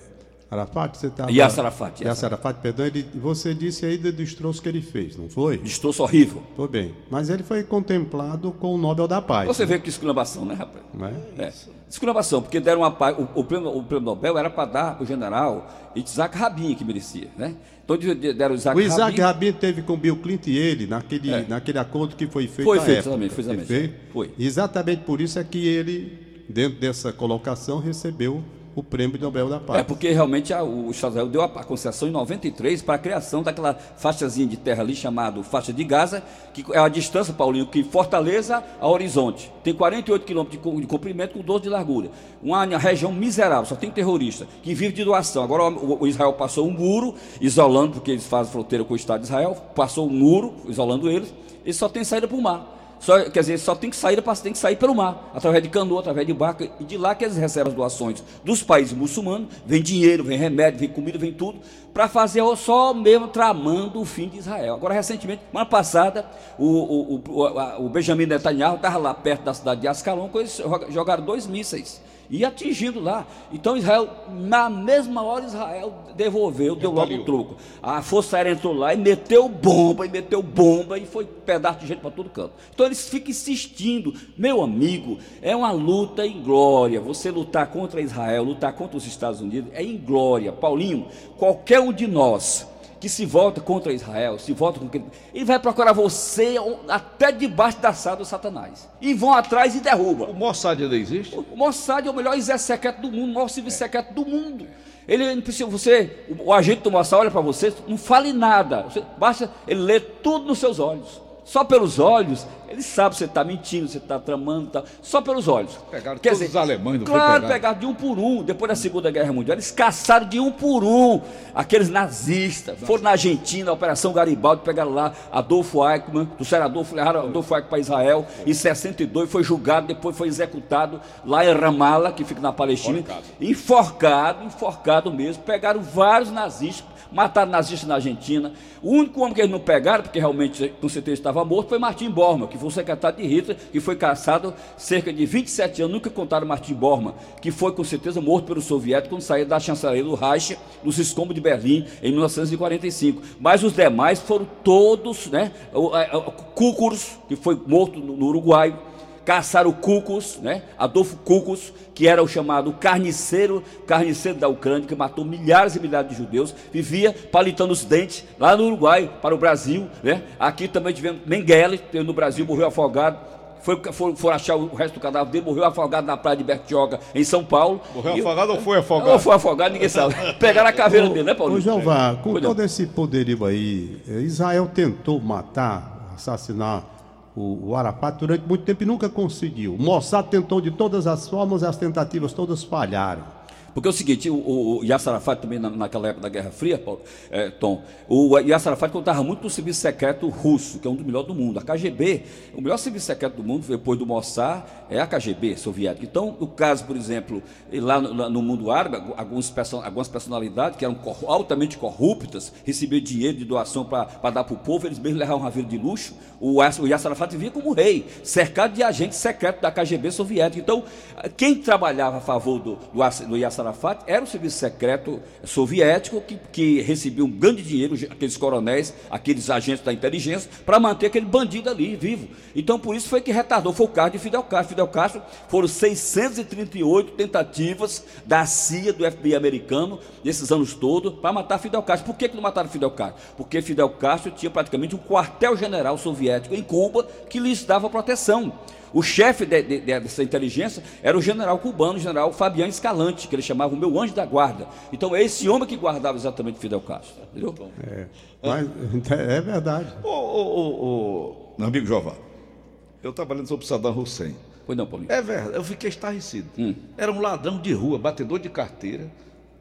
Arafat, você estava... Yasser Arafat, Yasser. Arafat, perdão, ele, você disse aí do destroço que ele fez, não foi? Destroço horrível. Foi bem. Mas ele foi contemplado com o Nobel da Paz. Você vê que exclamação, né, rapaz? Né? É. Exclamação, porque deram uma paz. O, o prêmio, o prêmio Nobel era para dar para o general Isaac Rabin, que merecia, né? Então de- de- deram o Isaac O Isaac Rabin. Rabin teve com Bill Clinton e ele naquele, É. naquele acordo que foi feito Foi feito, exatamente, foi exatamente. Foi. Exatamente por isso é que ele, dentro dessa colocação, recebeu o prêmio Nobel da Paz. É, porque realmente a- o Israel deu a, a concessão em 93 para a criação daquela faixazinha de terra ali chamada faixa de Gaza, que é a distância, Paulinho, que Fortaleza a Horizonte. Tem 48 quilômetros de de comprimento com 12 de largura. Uma região miserável, só tem terrorista, que vive de doação. Agora o, o Israel passou um muro, isolando, porque eles fazem fronteira com o Estado de Israel, passou um muro, isolando eles, eles só tem saída para o mar. Só, quer dizer, só tem que sair, tem que sair pelo mar, através de canoa, através de barca, e de lá que eles recebem as doações dos países muçulmanos, vem dinheiro, vem remédio, vem comida, vem tudo, para fazer só mesmo tramando o fim de Israel. Agora, recentemente, semana passada, o, o, o, o Benjamin Netanyahu estava lá perto da cidade de Ascalon, eles joga- jogaram dois mísseis. E atingindo lá. Então Israel, na mesma hora, Israel devolveu, deu logo o troco. A Força Aérea entrou lá e meteu bomba, e meteu bomba, e foi pedaço de gente para todo canto. Então eles ficam insistindo. Meu amigo, é uma luta em glória. Você lutar contra Israel, lutar contra os Estados Unidos, é em glória. Paulinho, qualquer um de nós que se volta contra Israel, se volta com aquele, ele vai procurar você até debaixo da sala do Satanás. E vão atrás e derrubam. O Mossad ainda existe? O Mossad é o melhor exército secreto do mundo, o maior serviço secreto do mundo. Ele precisa, você, o, o agente do Mossad olha para você, não fale nada, você- basta ele ler tudo nos seus olhos. Só pelos olhos, ele sabe se você está mentindo, se você está tramando, tá, só pelos olhos. Pegaram todos os alemães, foi Claro, pegar? pegaram de um por um. Depois da Segunda Guerra Mundial, eles caçaram de um por um aqueles nazistas. Foram na Argentina, a Operação Garibaldi, pegaram lá Adolfo Eichmann, trouxeram Adolfo, levaram Adolfo Eichmann para Israel. Em 62 foi julgado, depois foi executado lá em Ramallah, que fica na Palestina. Enforcado, enforcado mesmo. Pegaram vários nazistas, mataram nazistas na Argentina. O único homem que eles não pegaram, porque realmente com certeza estava morto, foi Martin Bormann, que foi o secretário de Hitler, que foi caçado cerca de 27 anos. Nunca contaram Martin Bormann, que foi com certeza morto pelos soviéticos quando saiu da chancelaria do Reich, nos escombros de Berlim, em 1945. Mas os demais foram todos, né? A- o Kúcuros, que foi morto no Uruguai, caçaram o Cucos, né? Adolfo Cucos, que era o chamado carniceiro, carniceiro da Ucrânia, que matou milhares e milhares de judeus, vivia palitando os dentes lá no Uruguai para o Brasil, né? Aqui também tivemos Mengele, que no Brasil morreu afogado. Foi, foram, foram achar o resto do cadáver dele, morreu afogado na praia de Bertioga, em São Paulo. Morreu E- afogado ou foi afogado? Ou foi afogado, ninguém sabe. (laughs) Pegaram a caveira dele, né, Paulo? Ô, Jeová, com Pois não. todo esse poderio aí, eh, Israel tentou matar, assassinar o, o Arafat durante muito tempo e nunca conseguiu. O Mossad tentou de todas as formas, as tentativas todas falharam. Porque é o seguinte, o, o, Yasser Arafat também na- naquela época da Guerra Fria, Paulo, é, Tom, o Yasser Arafat contava muito no serviço secreto russo, que é um dos melhores do mundo. A KGB, o melhor serviço secreto do mundo, depois do Mossad, é a KGB soviética. Então, o caso, por exemplo, lá no, lá no mundo árabe, alguns, algumas personalidades que eram altamente corruptas, recebiam dinheiro de doação para dar para o povo, eles mesmos levavam uma vida de luxo. O, o Yasser Arafat vivia como rei, cercado de agentes secretos da KGB soviética. Então, quem trabalhava a favor do, do, do Yasser Arafat era o serviço secreto soviético que, que recebia um grande dinheiro, aqueles coronéis, aqueles agentes da inteligência, para manter aquele bandido ali vivo. Então, por isso foi que retardou, foi o caso de Fidel Castro. Fidel Castro foram 638 tentativas da CIA, do FBI americano, nesses anos todos, para matar Fidel Castro. Por que, que não mataram Fidel Castro? Porque Fidel Castro tinha praticamente um quartel-general soviético em Cuba que lhes dava proteção. O chefe de, de, dessa inteligência era o general cubano, o general Fabiano Escalante, que ele chamava o meu anjo da guarda. Então é esse homem que guardava exatamente Fidel Castro. Entendeu? É, mas, é verdade. Ô, ô, ô, ô, meu amigo Jová, eu trabalhando sobre Saddam Hussein. Pois não, Paulinho. É verdade, eu fiquei estarrecido. Hum. Era um ladrão de rua, batedor de carteira,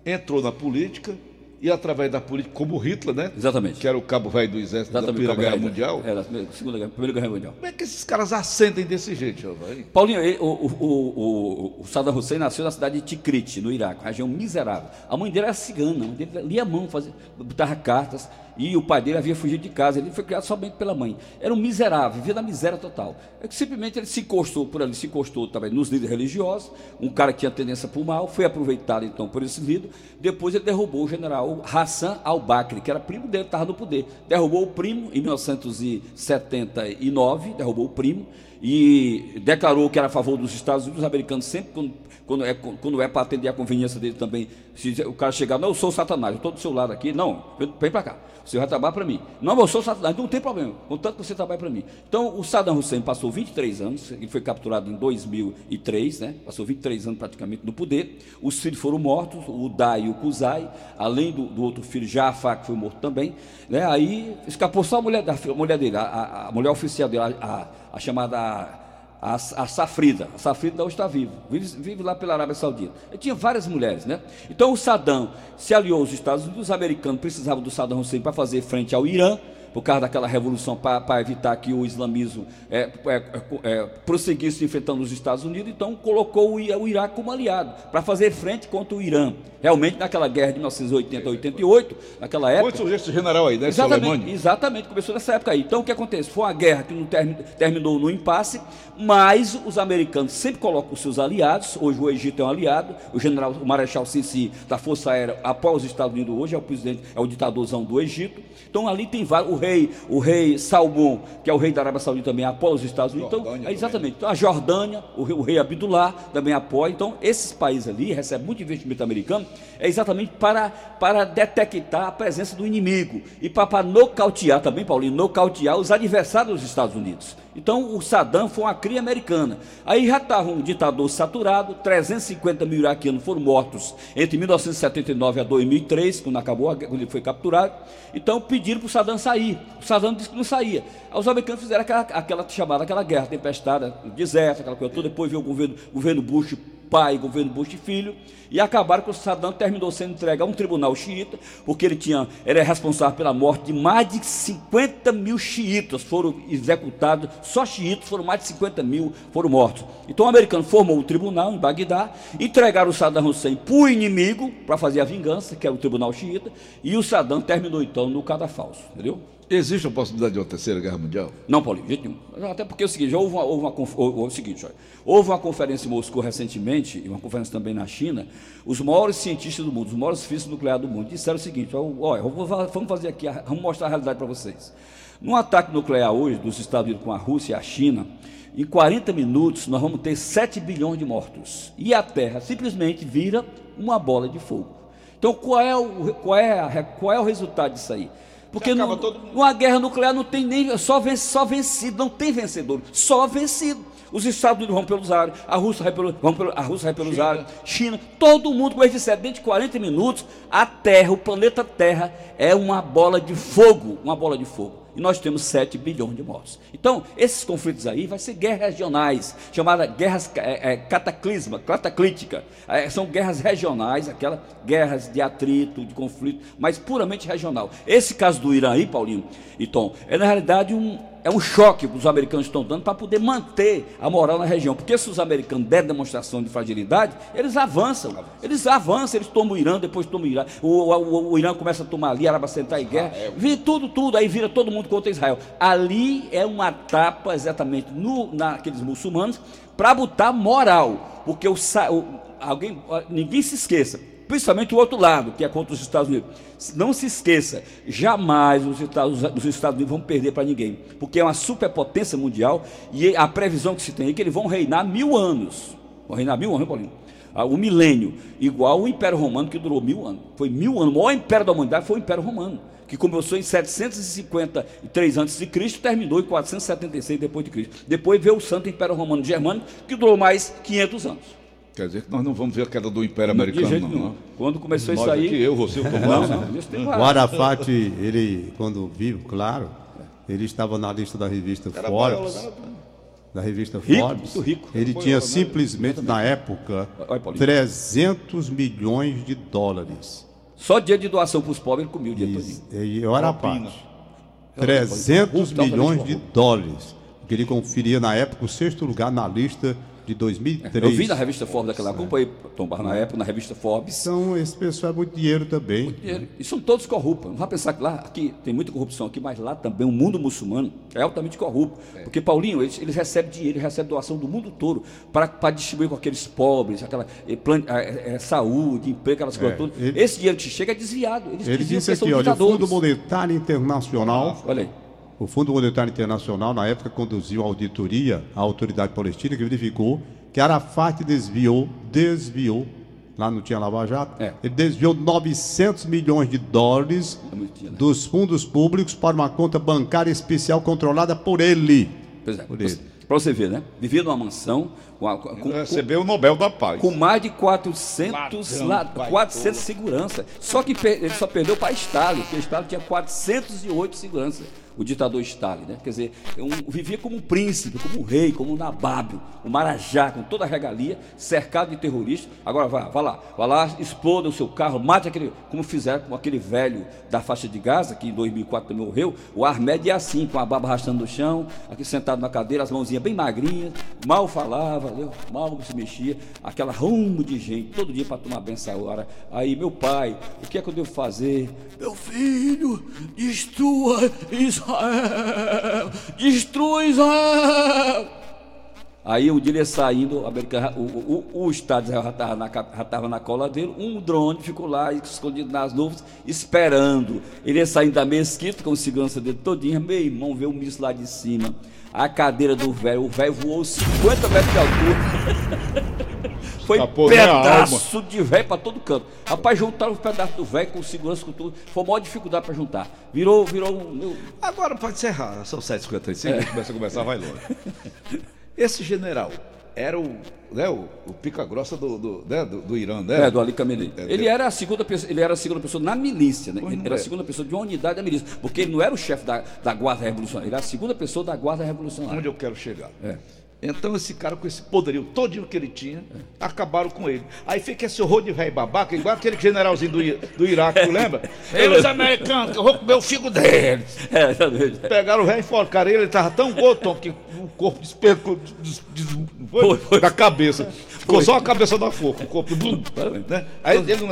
entrou na política e através da política, como Hitler, né? Exatamente. Que era o cabo velho do exército da Primeira Guerra Mundial. Era a Segunda Guerra, Primeira Guerra Mundial. Como é que esses caras ascendem desse jeito, Giovanni? Paulinho, ele, o, o, o, o, Saddam Hussein nasceu na cidade de Tikrit, no Iraque, região miserável. A mãe dele era cigana, a mãe dele lia a mão, fazia, botava cartas e o pai dele havia fugido de casa. Ele foi criado somente pela mãe. Era um miserável, vivia na miséria total. É que simplesmente ele se encostou por ali, se encostou também nos líderes religiosos, um cara que tinha tendência para o mal, foi aproveitado então por esse líder. Depois ele derrubou o general Hassan al-Bakri, que era primo dele, estava no poder. Derrubou o primo em 1979, derrubou o primo e declarou que era a favor dos Estados Unidos. Os americanos sempre, quando, quando é, quando é para atender a conveniência dele também, se o cara chegar, não, eu sou Satanás, eu estou do seu lado aqui, não, vem para cá. Você vai trabalhar para mim. Não, eu sou Satanás, não tem problema, contanto que você trabalhe para mim. Então, o Saddam Hussein passou 23 anos, ele foi capturado em 2003, né? passou 23 anos praticamente no poder. Os filhos foram mortos, o Dai e o Kuzai, além do, do outro filho, Jafar, que foi morto também. Né? Aí escapou só a mulher, da, a mulher dele, a, a, a mulher oficial dele, a, a chamada a, a Safrida. A Safrida hoje está viva, vive, vive, lá pela Arábia Saudita. Ele tinha várias mulheres, né? Então o Saddam se aliou aos Estados Unidos, os americanos precisavam do Saddam Hussein para fazer frente ao Irã por causa daquela revolução para evitar que o islamismo é, é, é, prosseguisse enfrentando os Estados Unidos, então colocou o, o Iraque como aliado para fazer frente contra o Irã. Realmente, naquela guerra de 1980 88, naquela época. Foi esse general aí, né? Exatamente, exatamente, começou nessa época aí. Então, o que acontece? Foi uma guerra que não term, terminou no impasse, mas os americanos sempre colocam os seus aliados. Hoje o Egito é um aliado, o general, o Marechal Sisi da Força Aérea após os Estados Unidos hoje é o presidente, é o ditadorzão do Egito. Então ali tem vários, rei, o rei Salmão, que é o rei da Arábia Saudita também apoia os Estados Unidos. então, é exatamente. Então a Jordânia, o rei, o rei Abdullah também apoia. Então esses países ali recebem muito investimento americano, é exatamente para, para detectar a presença do inimigo e para, para nocautear também, Paulinho, nocautear os adversários dos Estados Unidos. Então o Saddam foi uma cria americana. Aí já estava um ditador saturado, 350 mil iraquianos foram mortos entre 1979 a 2003, quando acabou, a, quando ele foi capturado. Então pediram para o Saddam sair. O Saddam disse que não saía. Aí os americanos fizeram aquela, aquela chamada, aquela guerra tempestada, deserto, aquela coisa toda. Depois veio o governo, governo Bush pai, governo Bush filho, e acabaram que o Saddam terminou sendo entregue a um tribunal xiita, porque ele tinha, era responsável pela morte de mais de 50 mil xiitas, foram executados, só xiitas foram mais de 50 mil, foram mortos. Então o americano formou o tribunal em Bagdá, entregaram o Saddam Hussein para o inimigo, para fazer a vingança, que era o tribunal xiita, e o Saddam terminou então no cadafalso, entendeu? Existe a possibilidade de uma terceira guerra mundial? Não, Paulinho, jeito nenhum. Até porque é o seguinte, houve uma, houve uma, houve, o seguinte, olha, houve uma conferência em Moscou recentemente, e uma conferência também na China, os maiores cientistas do mundo, os maiores físicos nucleares do mundo, disseram o seguinte, olha, vamos fazer aqui, vamos mostrar a realidade para vocês. Num ataque nuclear hoje dos Estados Unidos com a Rússia e a China, em 40 minutos nós vamos ter 7 bilhões de mortos. E a Terra simplesmente vira uma bola de fogo. Então qual é o, qual é, qual é o resultado disso aí? Porque no, numa guerra nuclear não tem nem só, ven, só vencido, não tem vencedor, só vencido. Os Estados Unidos vão pelos ares, a Rússia vai, pelo, vão pelo, a Rússia vai pelos China. ares, China, todo mundo, como eu disse, dentro de 40 minutos, a Terra, o planeta Terra, é uma bola de fogo, uma bola de fogo e nós temos 7 bilhões de mortos. Então, esses conflitos aí vai ser guerras regionais, chamadas guerras é, é, cataclisma, cataclítica. É, são guerras regionais, aquelas guerras de atrito, de conflito, mas puramente regional. Esse caso do Irã aí, Paulinho e Tom, é na realidade um, é um choque que os americanos estão dando para poder manter a moral na região. Porque se os americanos derem demonstração de fragilidade, eles avançam. Eles avançam, eles tomam o Irã, depois tomam o Irã. O, o, o Irã começa a tomar ali, a Arábia Central em guerra. Vira tudo, tudo. Aí vira todo mundo contra Israel. Ali é uma tapa exatamente no, naqueles muçulmanos para botar moral. Porque o, o, alguém, ninguém se esqueça principalmente o outro lado, que é contra os Estados Unidos. Não se esqueça, jamais os Estados, os Estados Unidos vão perder para ninguém, porque é uma superpotência mundial e a previsão que se tem é que eles vão reinar mil anos. Vão reinar mil anos, Paulinho? Ah, o milênio, igual o Império Romano que durou mil anos. Foi mil anos. O maior império da humanidade foi o Império Romano, que começou em 753 a.C. terminou em 476 depois de Cristo. Depois veio o Santo Império Romano Germânico, que durou mais 500 anos. Quer dizer que nós não vamos ver a queda do Império Americano, não. Nenhum. Quando começou isso aí. Aqui, eu, você, o Tomás. Não, não, o Arafat, ele, quando vivo, claro, ele estava na lista da revista Era Forbes. Né? Da revista rico, Forbes. Muito rico. Ele tinha simplesmente, na época, 300 milhões de dólares. Só dia de doação para os pobres ele comia o dia todo. E o Arafat. 300 milhões de dólares. Que ele conferia na época o sexto lugar na lista de 2003. Eu vi na revista Forbes daquela, acompanhei Tom Barra na época, na revista Forbes. Então, esse pessoal é muito dinheiro também. Muito dinheiro. E são todos corruptos. Não vai pensar que lá, aqui tem muita corrupção aqui, mas lá também o mundo muçulmano é altamente corrupto. É. Porque, Paulinho, eles, eles recebem dinheiro, eles recebem doação do mundo todo para distribuir com aqueles pobres, aquela eh, plan, é, é, saúde, emprego, aquelas coisas é, todas. Ele, Esse dinheiro que chega é desviado. Eles ele disse aqui, olha, o Fundo Monetário Internacional. olha aí o Fundo Monetário Internacional, na época, conduziu a auditoria à autoridade palestina que verificou que Arafat desviou, desviou, lá não tinha Lava Jato, é. ele desviou 900 milhões de dólares é dos fundos públicos para uma conta bancária especial controlada por ele. Pois é. Para você ver, né? Vivia numa mansão. Com, com, Recebeu o Nobel da Paz. Com mais de 400, lá, 400 segurança. Só que ele só perdeu para Stalin, porque Stalin tinha 408 seguranças o ditador Stalin, né? Quer dizer, um, vivia como um príncipe, como um rei, como um nabábio, um marajá, com toda a regalia, cercado de terroristas. Agora vá, vá lá, vá lá, exploda o seu carro, mate aquele, como fizeram com aquele velho da faixa de Gaza, que em 2004 também morreu. O Armed é assim, com a baba arrastando no chão, aqui sentado na cadeira, as mãozinhas bem magrinhas, mal falava, mal se mexia, aquela rumo de gente, todo dia para tomar benção essa hora. Aí, meu pai, o que é que eu devo fazer? Meu filho, destrua Israel Israel, destrua Israel. Aí um dia ele saindo, o, o, o, o Estado já estava na, estava na cola dele, um drone ficou lá escondido nas nuvens, esperando. Ele ia saindo da mesquita com segurança dele todinho, meu irmão veio um míssil lá de cima. A cadeira do velho, o velho voou 50 metros de altura. (laughs) Foi Escapou pedaço de velho para todo canto. Rapaz, juntaram os pedaços do velho com segurança, com tudo. Foi a maior dificuldade para juntar. Virou, virou um. Agora pode encerrar, são 7h55, é. começa a conversar, vai longe. Esse general era o, né, o, o pica-grossa do, do, né, do, do, Irã, né? É, do Ali Khamenei. É, ele, era a segunda pessoa, ele era a segunda pessoa na milícia, né? Ele era a é. segunda pessoa de uma unidade da milícia. Porque ele não era o chefe da, da Guarda Revolucionária, ele era a segunda pessoa da Guarda Revolucionária. Onde eu quero chegar? É. Então esse cara com esse poderio todinho que ele tinha, acabaram com ele. Aí fica esse horror de velho babaca, igual aquele generalzinho do, do Iraque, tu lembra? (laughs) Eles americanos, eu vou comer o figo deles. É, Pegaram o velho e enforcaram ele, ele estava tão gordo que o corpo despecou des, des, foi, foi. da cabeça. Ficou só a cabeça da forca, o corpo. né? Aí ele não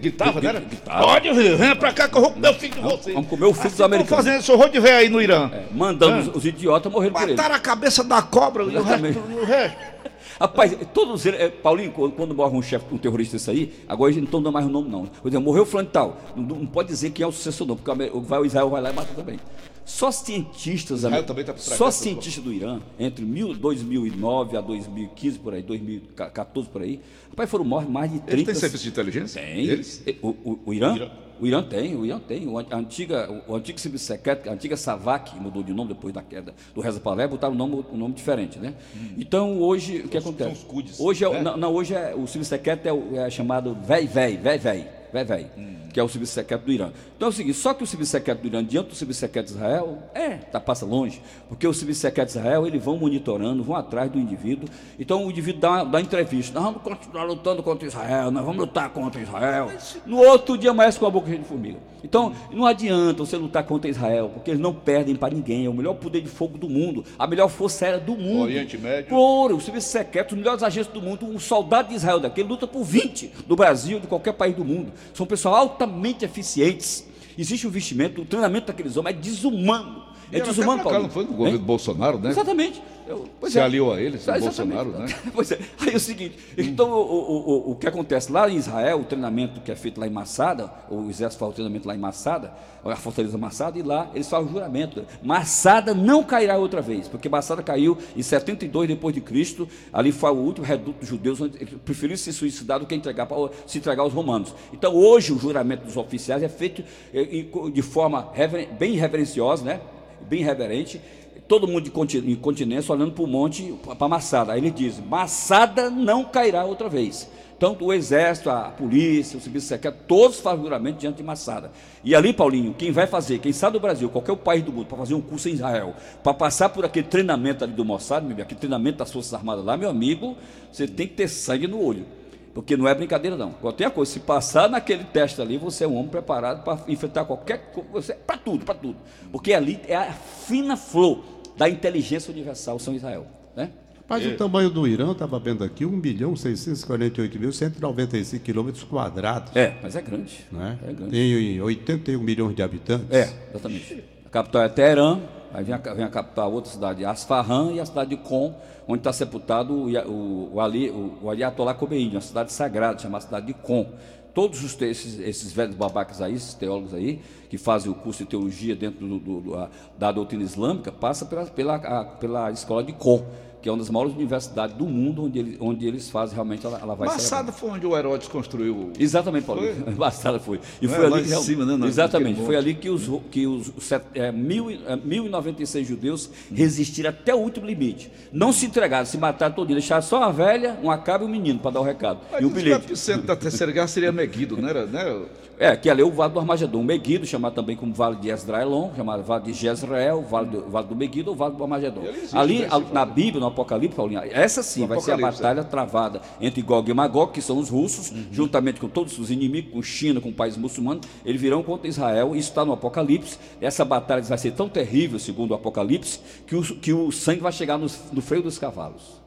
gritava, né? Pode vir, venha pra cá que eu vou comer o filho de vocês. Vamos comer o filho assim dos americanos. fazendo esse horror de velho aí no Irã. É, mandando os, os idiotas morrer por ele. Mataram a cabeça da cobra e (laughs) o resto. (laughs) O resto. Rapaz, todos eles. É, Paulinho, quando morre um chefe, um terrorista isso aí, agora eles não estão dando mais o nome, não. Por exemplo, morreu o fulano tal. Não, não, pode dizer quem é o sucessor, não, porque o Israel vai lá e mata também. Só cientistas, Israel também tá só cientistas do Irã, entre 2009 a 2015, por aí, 2014 por aí, rapaz, foram mortos mais de 30. Eles têm serviço de inteligência? Tem. Eles? O, o, o Irã? Irã? O Irã tem, o Irã tem. O, antiga, o, antigo serviço secreto, a antiga SAVAK, mudou de nome depois da queda do Reza Palé, botaram um nome, um nome diferente, né? Hum. Então, hoje, o que acontece? São os CUDs, hoje, é, né? não, não, hoje é, o serviço secreto é, é chamado véi, véi, véi, véi. Vai, vai, que é o subsecretário do Irã. Então é o seguinte, só que o subsecretário do Irã, diante do subsecretário de Israel, é, tá, passa longe, porque o subsecretário de Israel, eles vão monitorando, vão atrás do indivíduo, então o indivíduo dá, dá entrevista, nós vamos continuar lutando contra Israel, nós vamos lutar contra Israel. No outro dia amanhece com a boca cheia de formiga. Então, não adianta você lutar contra Israel, porque eles não perdem para ninguém, é o melhor poder de fogo do mundo, a melhor força aérea do mundo. Oriente Médio. Por, o serviço secreto, os melhores agentes do mundo, um soldado de Israel daqui, ele luta por 20 do Brasil, de qualquer país do mundo. São pessoas altamente eficientes. Existe o vestimento, o treinamento daqueles homens é desumano. É desumano, Paulo. não foi no governo Bolsonaro, né? Exatamente. Eu- Se é. aliou a eles, o Ah, Bolsonaro, exatamente. né? (laughs) Pois é. Aí é o seguinte, então o, o, o, o que acontece lá em Israel, o treinamento que é feito lá em Massada, o exército faz o treinamento lá em Massada, a fortaleza Massada, e lá eles fazem o juramento. Massada não cairá outra vez, porque Massada caiu em 72 depois de Cristo, ali foi o último reduto dos judeus, onde eles preferiram se suicidar do que entregar para, se entregar aos romanos. Então hoje o juramento dos oficiais é feito em- de forma reveren- bem reverenciosa, né? bem reverente, todo mundo de continência olhando para o monte, para Massada. Aí ele diz: Massada não cairá outra vez. Então, o exército, a polícia, o serviço secreto, todos fazem juramento diante de Massada. E ali, Paulinho, quem vai fazer, quem sai do Brasil, qualquer país do mundo, para fazer um curso em Israel, para passar por aquele treinamento ali do Mossad, meu amigo, aquele treinamento das Forças Armadas lá, meu amigo, você tem que ter sangue no olho. Porque não é brincadeira, não. Qualquer a coisa, se passar naquele teste ali, você é um homem preparado para enfrentar qualquer coisa, para tudo, para tudo. Porque ali é a fina flor da inteligência universal, São Israel. Né? Mas o tamanho do Irã, estava vendo aqui, 1 bilhão 648 mil 195 quilômetros quadrados. É, mas é grande. Né? É grande. Tem 81 milhões de habitantes. É, exatamente. A capital é Teherã, aí vem a, vem a capital, outra cidade, Asfahan, e a cidade de Qom, onde está sepultado o, o, o, Ali, o, o Ayatollah Khomeini, uma cidade sagrada, chamada cidade de Qom. Todos os, esses, esses velhos babacas aí, esses teólogos aí, que fazem o curso de teologia dentro do- do- do- da doutrina islâmica, passa pela, pela, a- pela escola de Qom, que é uma das maiores universidades do mundo, onde, ele- onde eles fazem realmente, ela, ela vai Massada foi onde o Herodes construiu. Exatamente, Paulinho. Massada (laughs) foi. E Não foi é ali real- cima, né, Exatamente. Foi ali que os, que os é, mil, e- é, 1096 judeus resistiram até o último limite. Não se entregaram, se mataram todinho. Deixaram só a velha, um cabra e um menino para dar o recado. Mas e o que bilhete. O epicentro da terceira guerra seria Meguido, não era? Né? É, que ali é o Vale do Armagedon. Meguido, chamado também como Vale de Esdraelon, chamado Vale de Jezreel, Vale do, vale do Meguido ou Vale do Armagedon. Ali, né, a- na Bíblia, no Apocalipse, Paulinho, essa sim No vai ser a Apocalipse, batalha travada entre Gog e Magog, que são os russos, Uhum. juntamente com todos os inimigos, com China, com países muçulmanos, eles virão contra Israel. Isso está no Apocalipse. Essa batalha vai ser tão terrível, segundo o Apocalipse, que o, que o sangue vai chegar nos- no freio dos cavalos.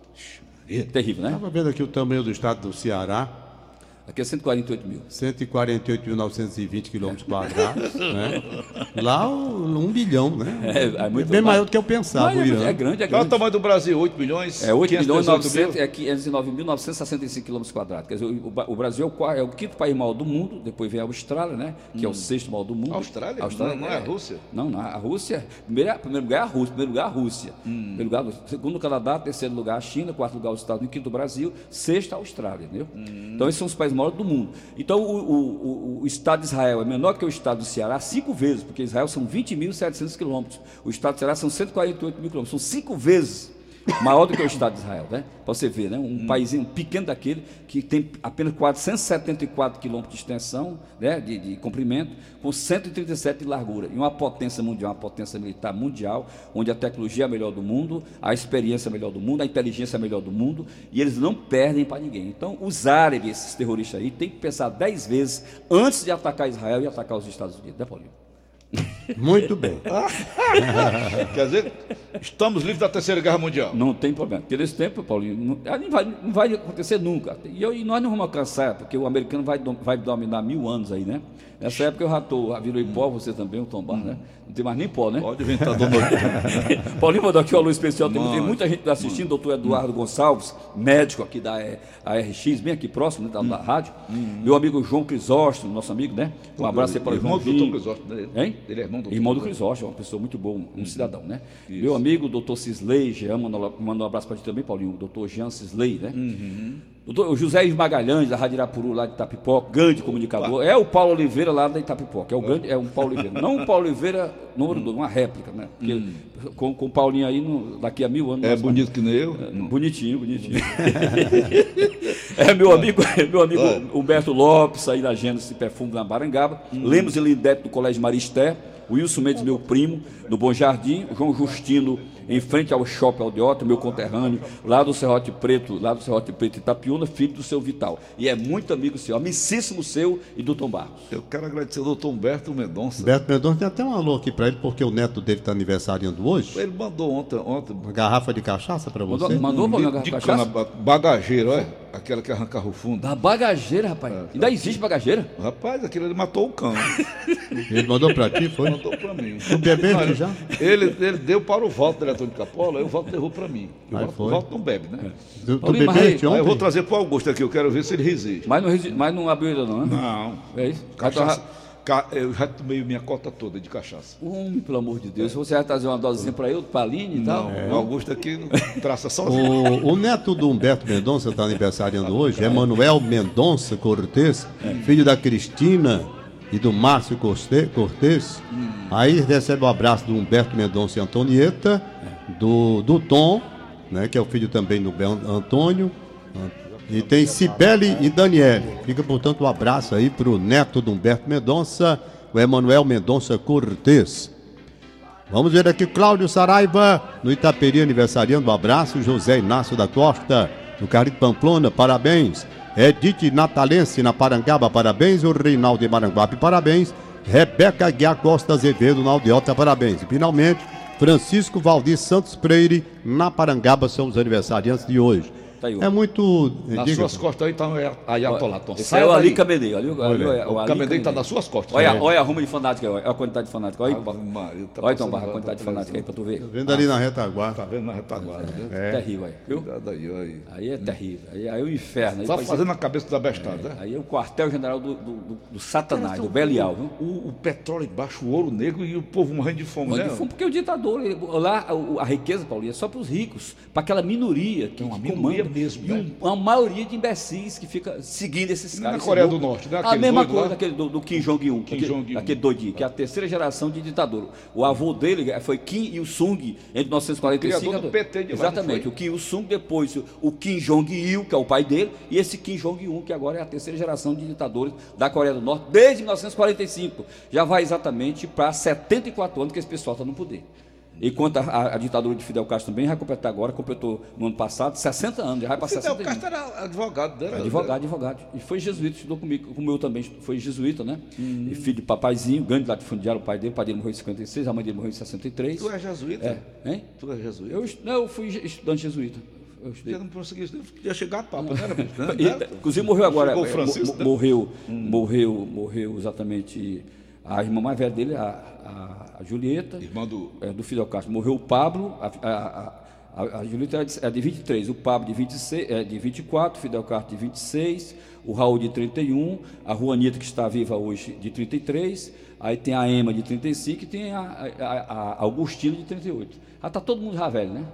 Terrível, né? Estava vendo aqui o tamanho do estado do Ceará, Aqui é 148 mil. 148.920 quilômetros quadrados. (laughs) né? Lá, um, um bilhão, né? É, é muito Bem mais. maior do que eu pensava, Mas o é, Irã. é grande, é Qual é o grande. tamanho do Brasil? 8 milhões? É 8 milhões 518 mil? 900, é 509.965 quilômetros quadrados. Quer dizer, o, o Brasil é o, é o quinto país maior do mundo, depois vem a Austrália, né? Que é o sexto maior do mundo. Hum. Austrália? Não, não é a Rússia? Não, não, a Rússia, primeiro, primeiro lugar é a Rússia, primeiro lugar é a Rússia. Hum. Primeiro lugar, segundo o Canadá, terceiro lugar a China, quarto lugar os Estados Unidos, quinto o Brasil, sexto a Austrália, entendeu? Hum. Então esses são os países maiores do mundo. Então o, o, o- o estado de Israel é menor que o estado do Ceará cinco vezes, porque Israel são 20.700 quilômetros, o estado do Ceará são 148 mil quilômetros, são cinco vezes maior do que o Estado de Israel, né? Para você ver, né? Um paísinho pequeno daquele que tem apenas 474 quilômetros de extensão, né? De, de comprimento, com 137 de largura e uma potência mundial, uma potência militar mundial, onde a tecnologia é a melhor do mundo, a experiência é a melhor do mundo, a inteligência é a melhor do mundo e eles não perdem para ninguém. Então, os árabes, esses terroristas aí, têm que pensar dez vezes antes de atacar Israel e atacar os Estados Unidos, né, Paulinho? Muito bem. (laughs) Quer dizer, estamos livres da terceira guerra mundial. Não tem problema. Porque nesse tempo, Paulinho, não, ah, não vai, não vai acontecer nunca. E, eu- e nós não vamos alcançar, porque o americano vai, vai dominar mil anos aí, né? Nessa época eu já estou, virou em pó, você também, o Tom Bar, né? Não tem mais nem pó, né? Pode inventar dona (laughs) Paulinho mandou aqui o alô especial. Tem, tem muita gente assistindo, doutor Eduardo Gonçalves, médico aqui da ARX, bem aqui próximo né, da, da rádio. Meu amigo João Crisóstomo, nosso amigo, né? Um abraço aí para o Irmão João do Dr. Vinho. Crisóstomo, né? Hein? Ele é irmão do Irmão do. Crisóstomo, uma pessoa muito boa, um cidadão, né? Meu amigo, doutor Cisley, Jean, mandou um abraço para ti também, Paulinho, doutor Jean Cisley, né? Doutor José Ives Magalhães, da Rádio Irapuru, lá de Itapipoca, grande comunicador. É o Paulo Oliveira lá da Itapipoca, é o grande, é um Paulo Oliveira. Não um Paulo Oliveira número dois, uma réplica, né? Porque com, com o Paulinho aí, no- daqui a mil anos... É bonito que nem eu. Bonitinho, bonitinho. (laughs) É, meu amigo, meu amigo Humberto Lopes, aí da Gênesis Perfume na Barangaba. Lemos e Lindete do Colégio Maristé. Wilson Mendes, meu primo, do Bom Jardim. João Justino, em frente ao Shopping Aldeota, meu conterrâneo, lá do Serrote Preto, lá do Serrote Preto Itapiúna, filho do seu Vital. E é muito amigo seu, amicíssimo seu e do Tom Barros. Eu quero agradecer ao doutor Humberto Mendonça. Humberto Mendonça tem até um alô aqui para ele, porque o neto dele está aniversariando hoje. Ele mandou ontem, ontem Uma garrafa de cachaça para você. Mandou, mandou de, mandou de cachaça? cana bagageira, olha. Aquela que arranca o fundo. Da bagageira, rapaz. Ainda existe bagageira? Rapaz, aquilo ele matou o cão. (laughs) Ele mandou para ti, foi? Mandou pra mim. Tu bebendo Olha, já? Ele, ele deu para o Walter, diretor de Capola, aí o Walter levou para mim. O Aí o Walter não bebe, né? Tu, tu bebeste Aí eu vou trazer para o Augusto aqui, eu quero ver se ele resiste. Mas não, resi- mas não abriu ainda não, né? Não. É isso? Cachaça. Eu já tomei minha cota toda de cachaça. Homem, pelo amor de Deus. Você vai trazer uma dosezinha para eu, para a Aline e tal? Não, o Augusto aqui traça sozinho. O, o neto do Humberto Mendonça está aniversariando hoje, Emanuel Mendonça Cortez, filho da Cristina e do Márcio Corte- Cortez. Aí recebe o abraço do Humberto Mendonça e Antonieta, do, do Tom, né, que é o filho também do Bel- Antônio. E tem Cibele e Daniele. Fica, portanto, um abraço aí para o neto do Humberto Mendonça, o Emanuel Mendonça Cortez. Vamos ver aqui Cláudio Saraiva, no Itaperi, aniversariando. Um abraço. José Inácio da Costa, no Carito Pamplona, parabéns. Edith Natalense, na Parangaba, parabéns. O Reinaldo de Maranguape, parabéns. Rebeca Guiar Costa Azevedo, na Aldeota, parabéns. E finalmente, Francisco Valdir Santos Freire, na Parangaba, são os aniversariantes de hoje. Tá é muito. Nas diga- suas costas aí está o Ayatollah. Tom. Esse é o. Ali Cabedeiro. Ali, ali, Olha, O Cabedeiro está nas suas costas. Olha, olha a ruma de fanática, aí, olha a quantidade de fanática. Olha, Maria, tá olha então, Barra, a quantidade de da fanática aí para tu ver. Vendo ali na retaguarda. Tá vendo na retaguarda, né? É. Terrível aí, viu? Cuidado aí, olha aí. Aí é terrível. Aí, aí é o inferno. Tá pode fazendo a cabeça da bestada, né? Aí é o quartel-general do, do, do- do Satanás, do Belial, viu? O, petróleo embaixo, o ouro negro e o povo morrendo de fome, Onde né? foi porque o ditador, lá a, riqueza, Paulinho, é só para os ricos, para aquela minoria que, uma que minoria comanda, mesmo, e um- uma maluria de imbecis que fica seguindo esses Na caras. esse Coreia do. Norte, né? A mesma doido coisa daquele do, do Kim Jong-un, Kim aquele, Jong-un. aquele doidinho, que é a terceira geração de ditador. O avô dele foi Kim Il-sung, entre 1945 Criador do PT de Exatamente, o Kim Il-sung, depois o Kim Jong-il, que é o pai dele, e esse Kim Jong-un, que agora é a terceira geração de ditadores da Coreia do Norte, desde 1945. Já vai exatamente para 74 anos que esse pessoal está no poder. Enquanto a, a- a ditadura de Fidel Castro também vai completar agora, completou no ano passado 60 anos, já vai Fidel 61. Castro era advogado dela. Advogado, advogado. E foi jesuíta, estudou comigo, como eu também foi jesuíta, né? E filho de papaizinho, grande latifundiário, o pai dele, o pai dele morreu em 56, a mãe dele morreu em 63. Tu é jesuíta? É, hein? Tu é jesuíta? Eu, não, eu fui estudante jesuíta. Eu estudei. Eu não consegui isso, ia chegar a papa, né? era, (laughs) né? E, inclusive morreu agora. Chegou o eh, Francisco, né? morreu, morreu, morreu exatamente a irmã mais velha dele, a, a- a Julieta. Irmã do... é, do Fidel Castro. Morreu o Pablo, a, a, a, Julieta é de, é de 23, o Pablo de, 26, é de 24, o Fidel Castro de 26, o Raul de 31, a Juanita, que está viva hoje, de 33, aí tem a Ema de 35 e tem a, a, a- Augustina de 38. Ah, está todo mundo já velho, né?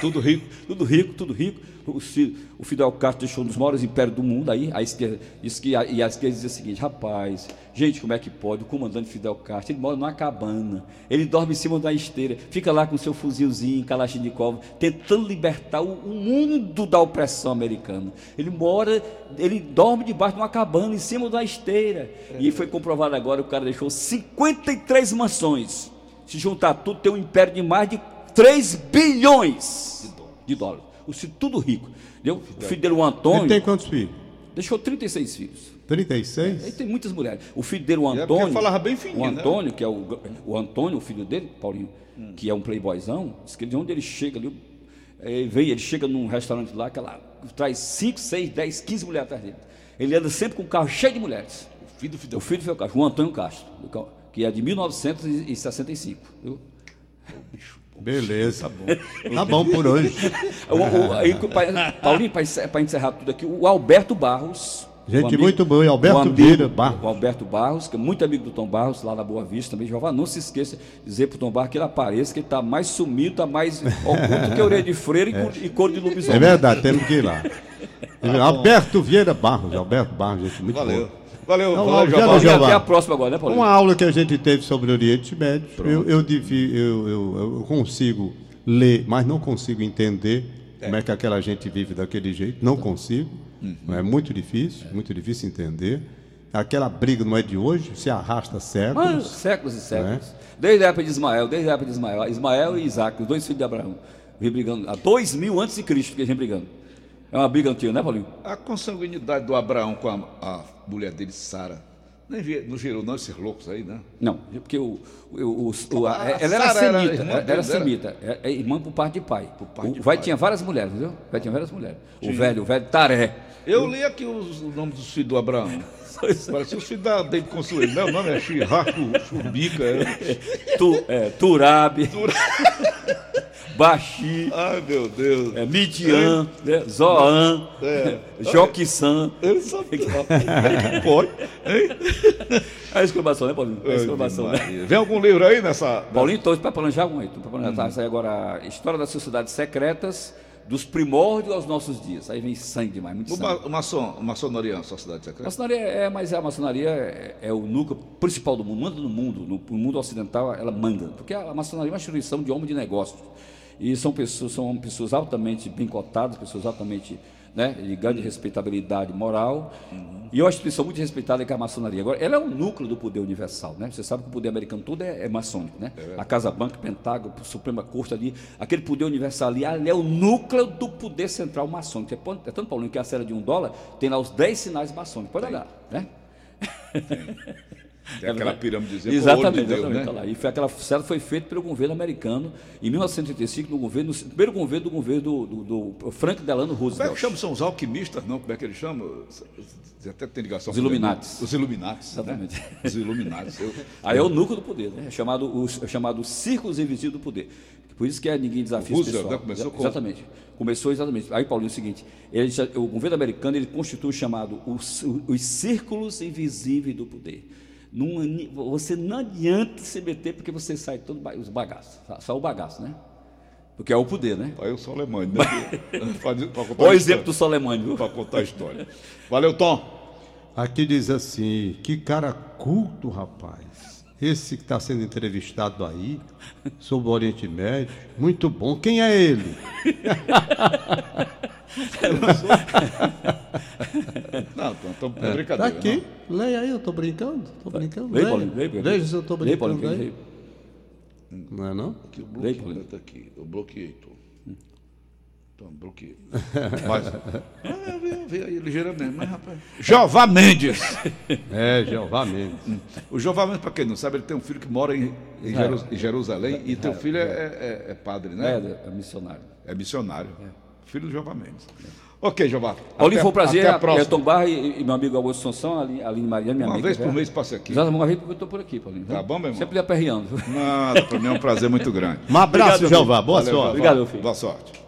Tudo rico. Tudo rico, tudo rico. O, Fidel Castro deixou um dos maiores impérios do mundo aí. A esquerda, que, e a esquerda dizia o seguinte: rapaz, gente, como é que pode? O comandante Fidel Castro, ele mora numa cabana, ele dorme em cima da esteira, fica lá com seu fuzilzinho, Kalashnikov, tentando libertar o, o mundo da opressão americana. Ele mora, ele dorme debaixo de uma cabana, em cima da esteira. E foi comprovado agora: o cara deixou 53 mansões. Se juntar tudo, tem um império de mais de 3 bilhões de dólares. O filho tudo rico. Entendeu? O filho dele, o Antônio, Ele tem quantos filhos? deixou 36 filhos. Ele 36? tem muitas mulheres. O filho dele, o é Antônio. falava bem fininho, O né? Antônio, que é o, o Antônio, o filho dele, Paulinho, que é um playboyzão, diz que de onde ele chega ali, ele, vem, ele chega num restaurante lá, que ela traz 5, 6, 10, 15 mulheres atrás dele. Ele anda sempre com um carro cheio de mulheres. O filho do Fidel O filho do Fidel Castro, o Antônio Castro, que é de 1965. Viu? Beleza. Tá bom por hoje. (laughs) O- o- aí, pra- Paulinho, para encerrar tudo aqui, o Alberto Barros. Gente o muito boa, e Alberto o amigo- Vieira Barros. O Alberto Barros, que é muito amigo do Tom Barros, lá na Boa Vista também. Jeová, não se esqueça de dizer pro Tom Barros que ele apareça, que ele está mais sumido, está mais oculto que a orelha de freira e cor- e cor de É lobisomem. verdade, temos que ir lá. (laughs) Alberto Vieira Barros, Alberto Barros, gente muito Valeu. boa. Valeu, Não, valeu, até a próxima agora, né, Paulinho? Uma aula que a gente teve sobre o Oriente Médio, eu, eu, eu- eu- consigo ler, mas não consigo entender como é que aquela gente vive daquele jeito, não consigo. Não é muito difícil, muito difícil entender. Aquela briga não é de hoje, se arrasta Mas, séculos. séculos e séculos. Desde a época de Ismael, desde a época de Ismael. Ismael e Isaac, os dois filhos de Abraão. Vem brigando. Há dois mil antes de Cristo que eles vem brigando. É uma briga antiga, né, Paulinho? A consanguinidade do Abraão com a, a mulher dele, Sara, não gerou não esses loucos aí, né? Não, porque o, o, o- a- A ela era era semita, irmã era, era era? semita, é, é irmã por parte de pai. parte o de vai pai. tinha várias mulheres, entendeu? O vai tinha várias mulheres. O velho, o velho Taré. Eu li aqui os, os nomes dos filhos do Abraão. (laughs) Parecia os filhos da David Consuelo. Meu nome é Chirraco Chubica. é. Tu, é, Turabe, Baxi, Ai, meu Deus. é, Midian, né, Zoan, É. Joquissan. Ele sabe. Como (laughs) Pode. Hein? É a exclamação, né, Paulinho? É a exclamação, né? Vem algum livro aí nessa. Paulinho, estou para planejar algum aí. Estou para planejar. Tá, Isso aí agora, História das Sociedades Secretas, dos primórdios aos nossos dias. Aí vem sangue demais, muito O sangue. ma maçon, maçonaria é uma sociedade A secreta? maçonaria é, mas a maçonaria é, é o núcleo principal do mundo, manda no mundo, no, no mundo ocidental ela manda, porque a, maçonaria é uma instituição de homem de negócios e são pessoas, são pessoas altamente bem cotadas, pessoas altamente né, de grande respeitabilidade moral e é uma instituição muito respeitada que é a maçonaria. Agora, ela é o núcleo do poder universal, né? Você sabe que o poder americano todo é, é maçônico, né? a Casa Branca, Pentágono, Suprema Corte ali, aquele poder universal ali, ali é o núcleo do poder central maçônico. É, pon- é tanto, Paulinho, que a cela de um dólar tem lá os 10 sinais maçônicos. Pode olhar, né? (laughs) Tem aquela pirâmidezinha o olho de Exatamente, Deus, exatamente. né? tá lá. E foi, aquela cela foi feita pelo governo americano em 1935, no governo, no primeiro governo do governo do, do- do Frank Delano Como é Roosevelt. que chamam? São os alquimistas, não? Como é que eles chamam? Você até tem ligação Os Illuminatis. Os Illuminatis. Exatamente. Né? Os Illuminatis. Eu- Aí é o núcleo do poder, né? É chamado, é chamado círculos invisíveis do poder. Por isso que é ninguém desafia Roosevelt, pessoal. né? Começou com- Exatamente. Começou exatamente. Aí, Paulinho, é o seguinte: ele o governo americano ele constitui o chamado os, os círculos invisíveis do poder. Não- você não adianta se meter porque você sai todo os bagaços. Só- o bagaço, né? Porque é o poder, né? Aí o sol mãe, né? (laughs) Olha o exemplo do Soleimani, viu? Para contar a história. Valeu, Tom. Aqui diz assim: que cara culto, rapaz. Esse que está sendo entrevistado aí sobre o Oriente Médio, muito bom. Quem é ele? (laughs) Não, Tom, é Tá brincadeira. aqui. Leia aí, eu tô brincando. Tô brincando. Leia, Leia, leia, Paulinho. Veja se eu Leia, brincando Paulinho, aí. leia. Não é não? Aqui, eu Leia, bloqueei, Paulinho. tá aqui. Eu bloqueei, Tom. Tom, bloqueei. Mas, (laughs) ah, aí ligeiramente, mas rapaz. Jeová Mendes. (laughs) É, Jeová Mendes. O Jeová Mendes, para quem não sabe, ele tem um filho que mora em, em em Jerusalém e teu filho é, é- é padre, né? É, é missionário. É missionário. Filho do Jeová Mendes. Ok, Jeová. Paulinho, foi um prazer. Até a É, próxima. Tom Barra e, e meu amigo Augusto Sansão, Aline, Aline Mariana, minha Uma amiga. vez por mês passe aqui. Exato, uma vez porque eu estou por aqui, Paulinho. Tá bom, meu irmão? Sempre lhe aperreando. Nada, para mim é um prazer muito grande. Um abraço, Obrigado, Jeová. Boa Valeu, sorte. Jeová. Obrigado, meu filho. Boa sorte.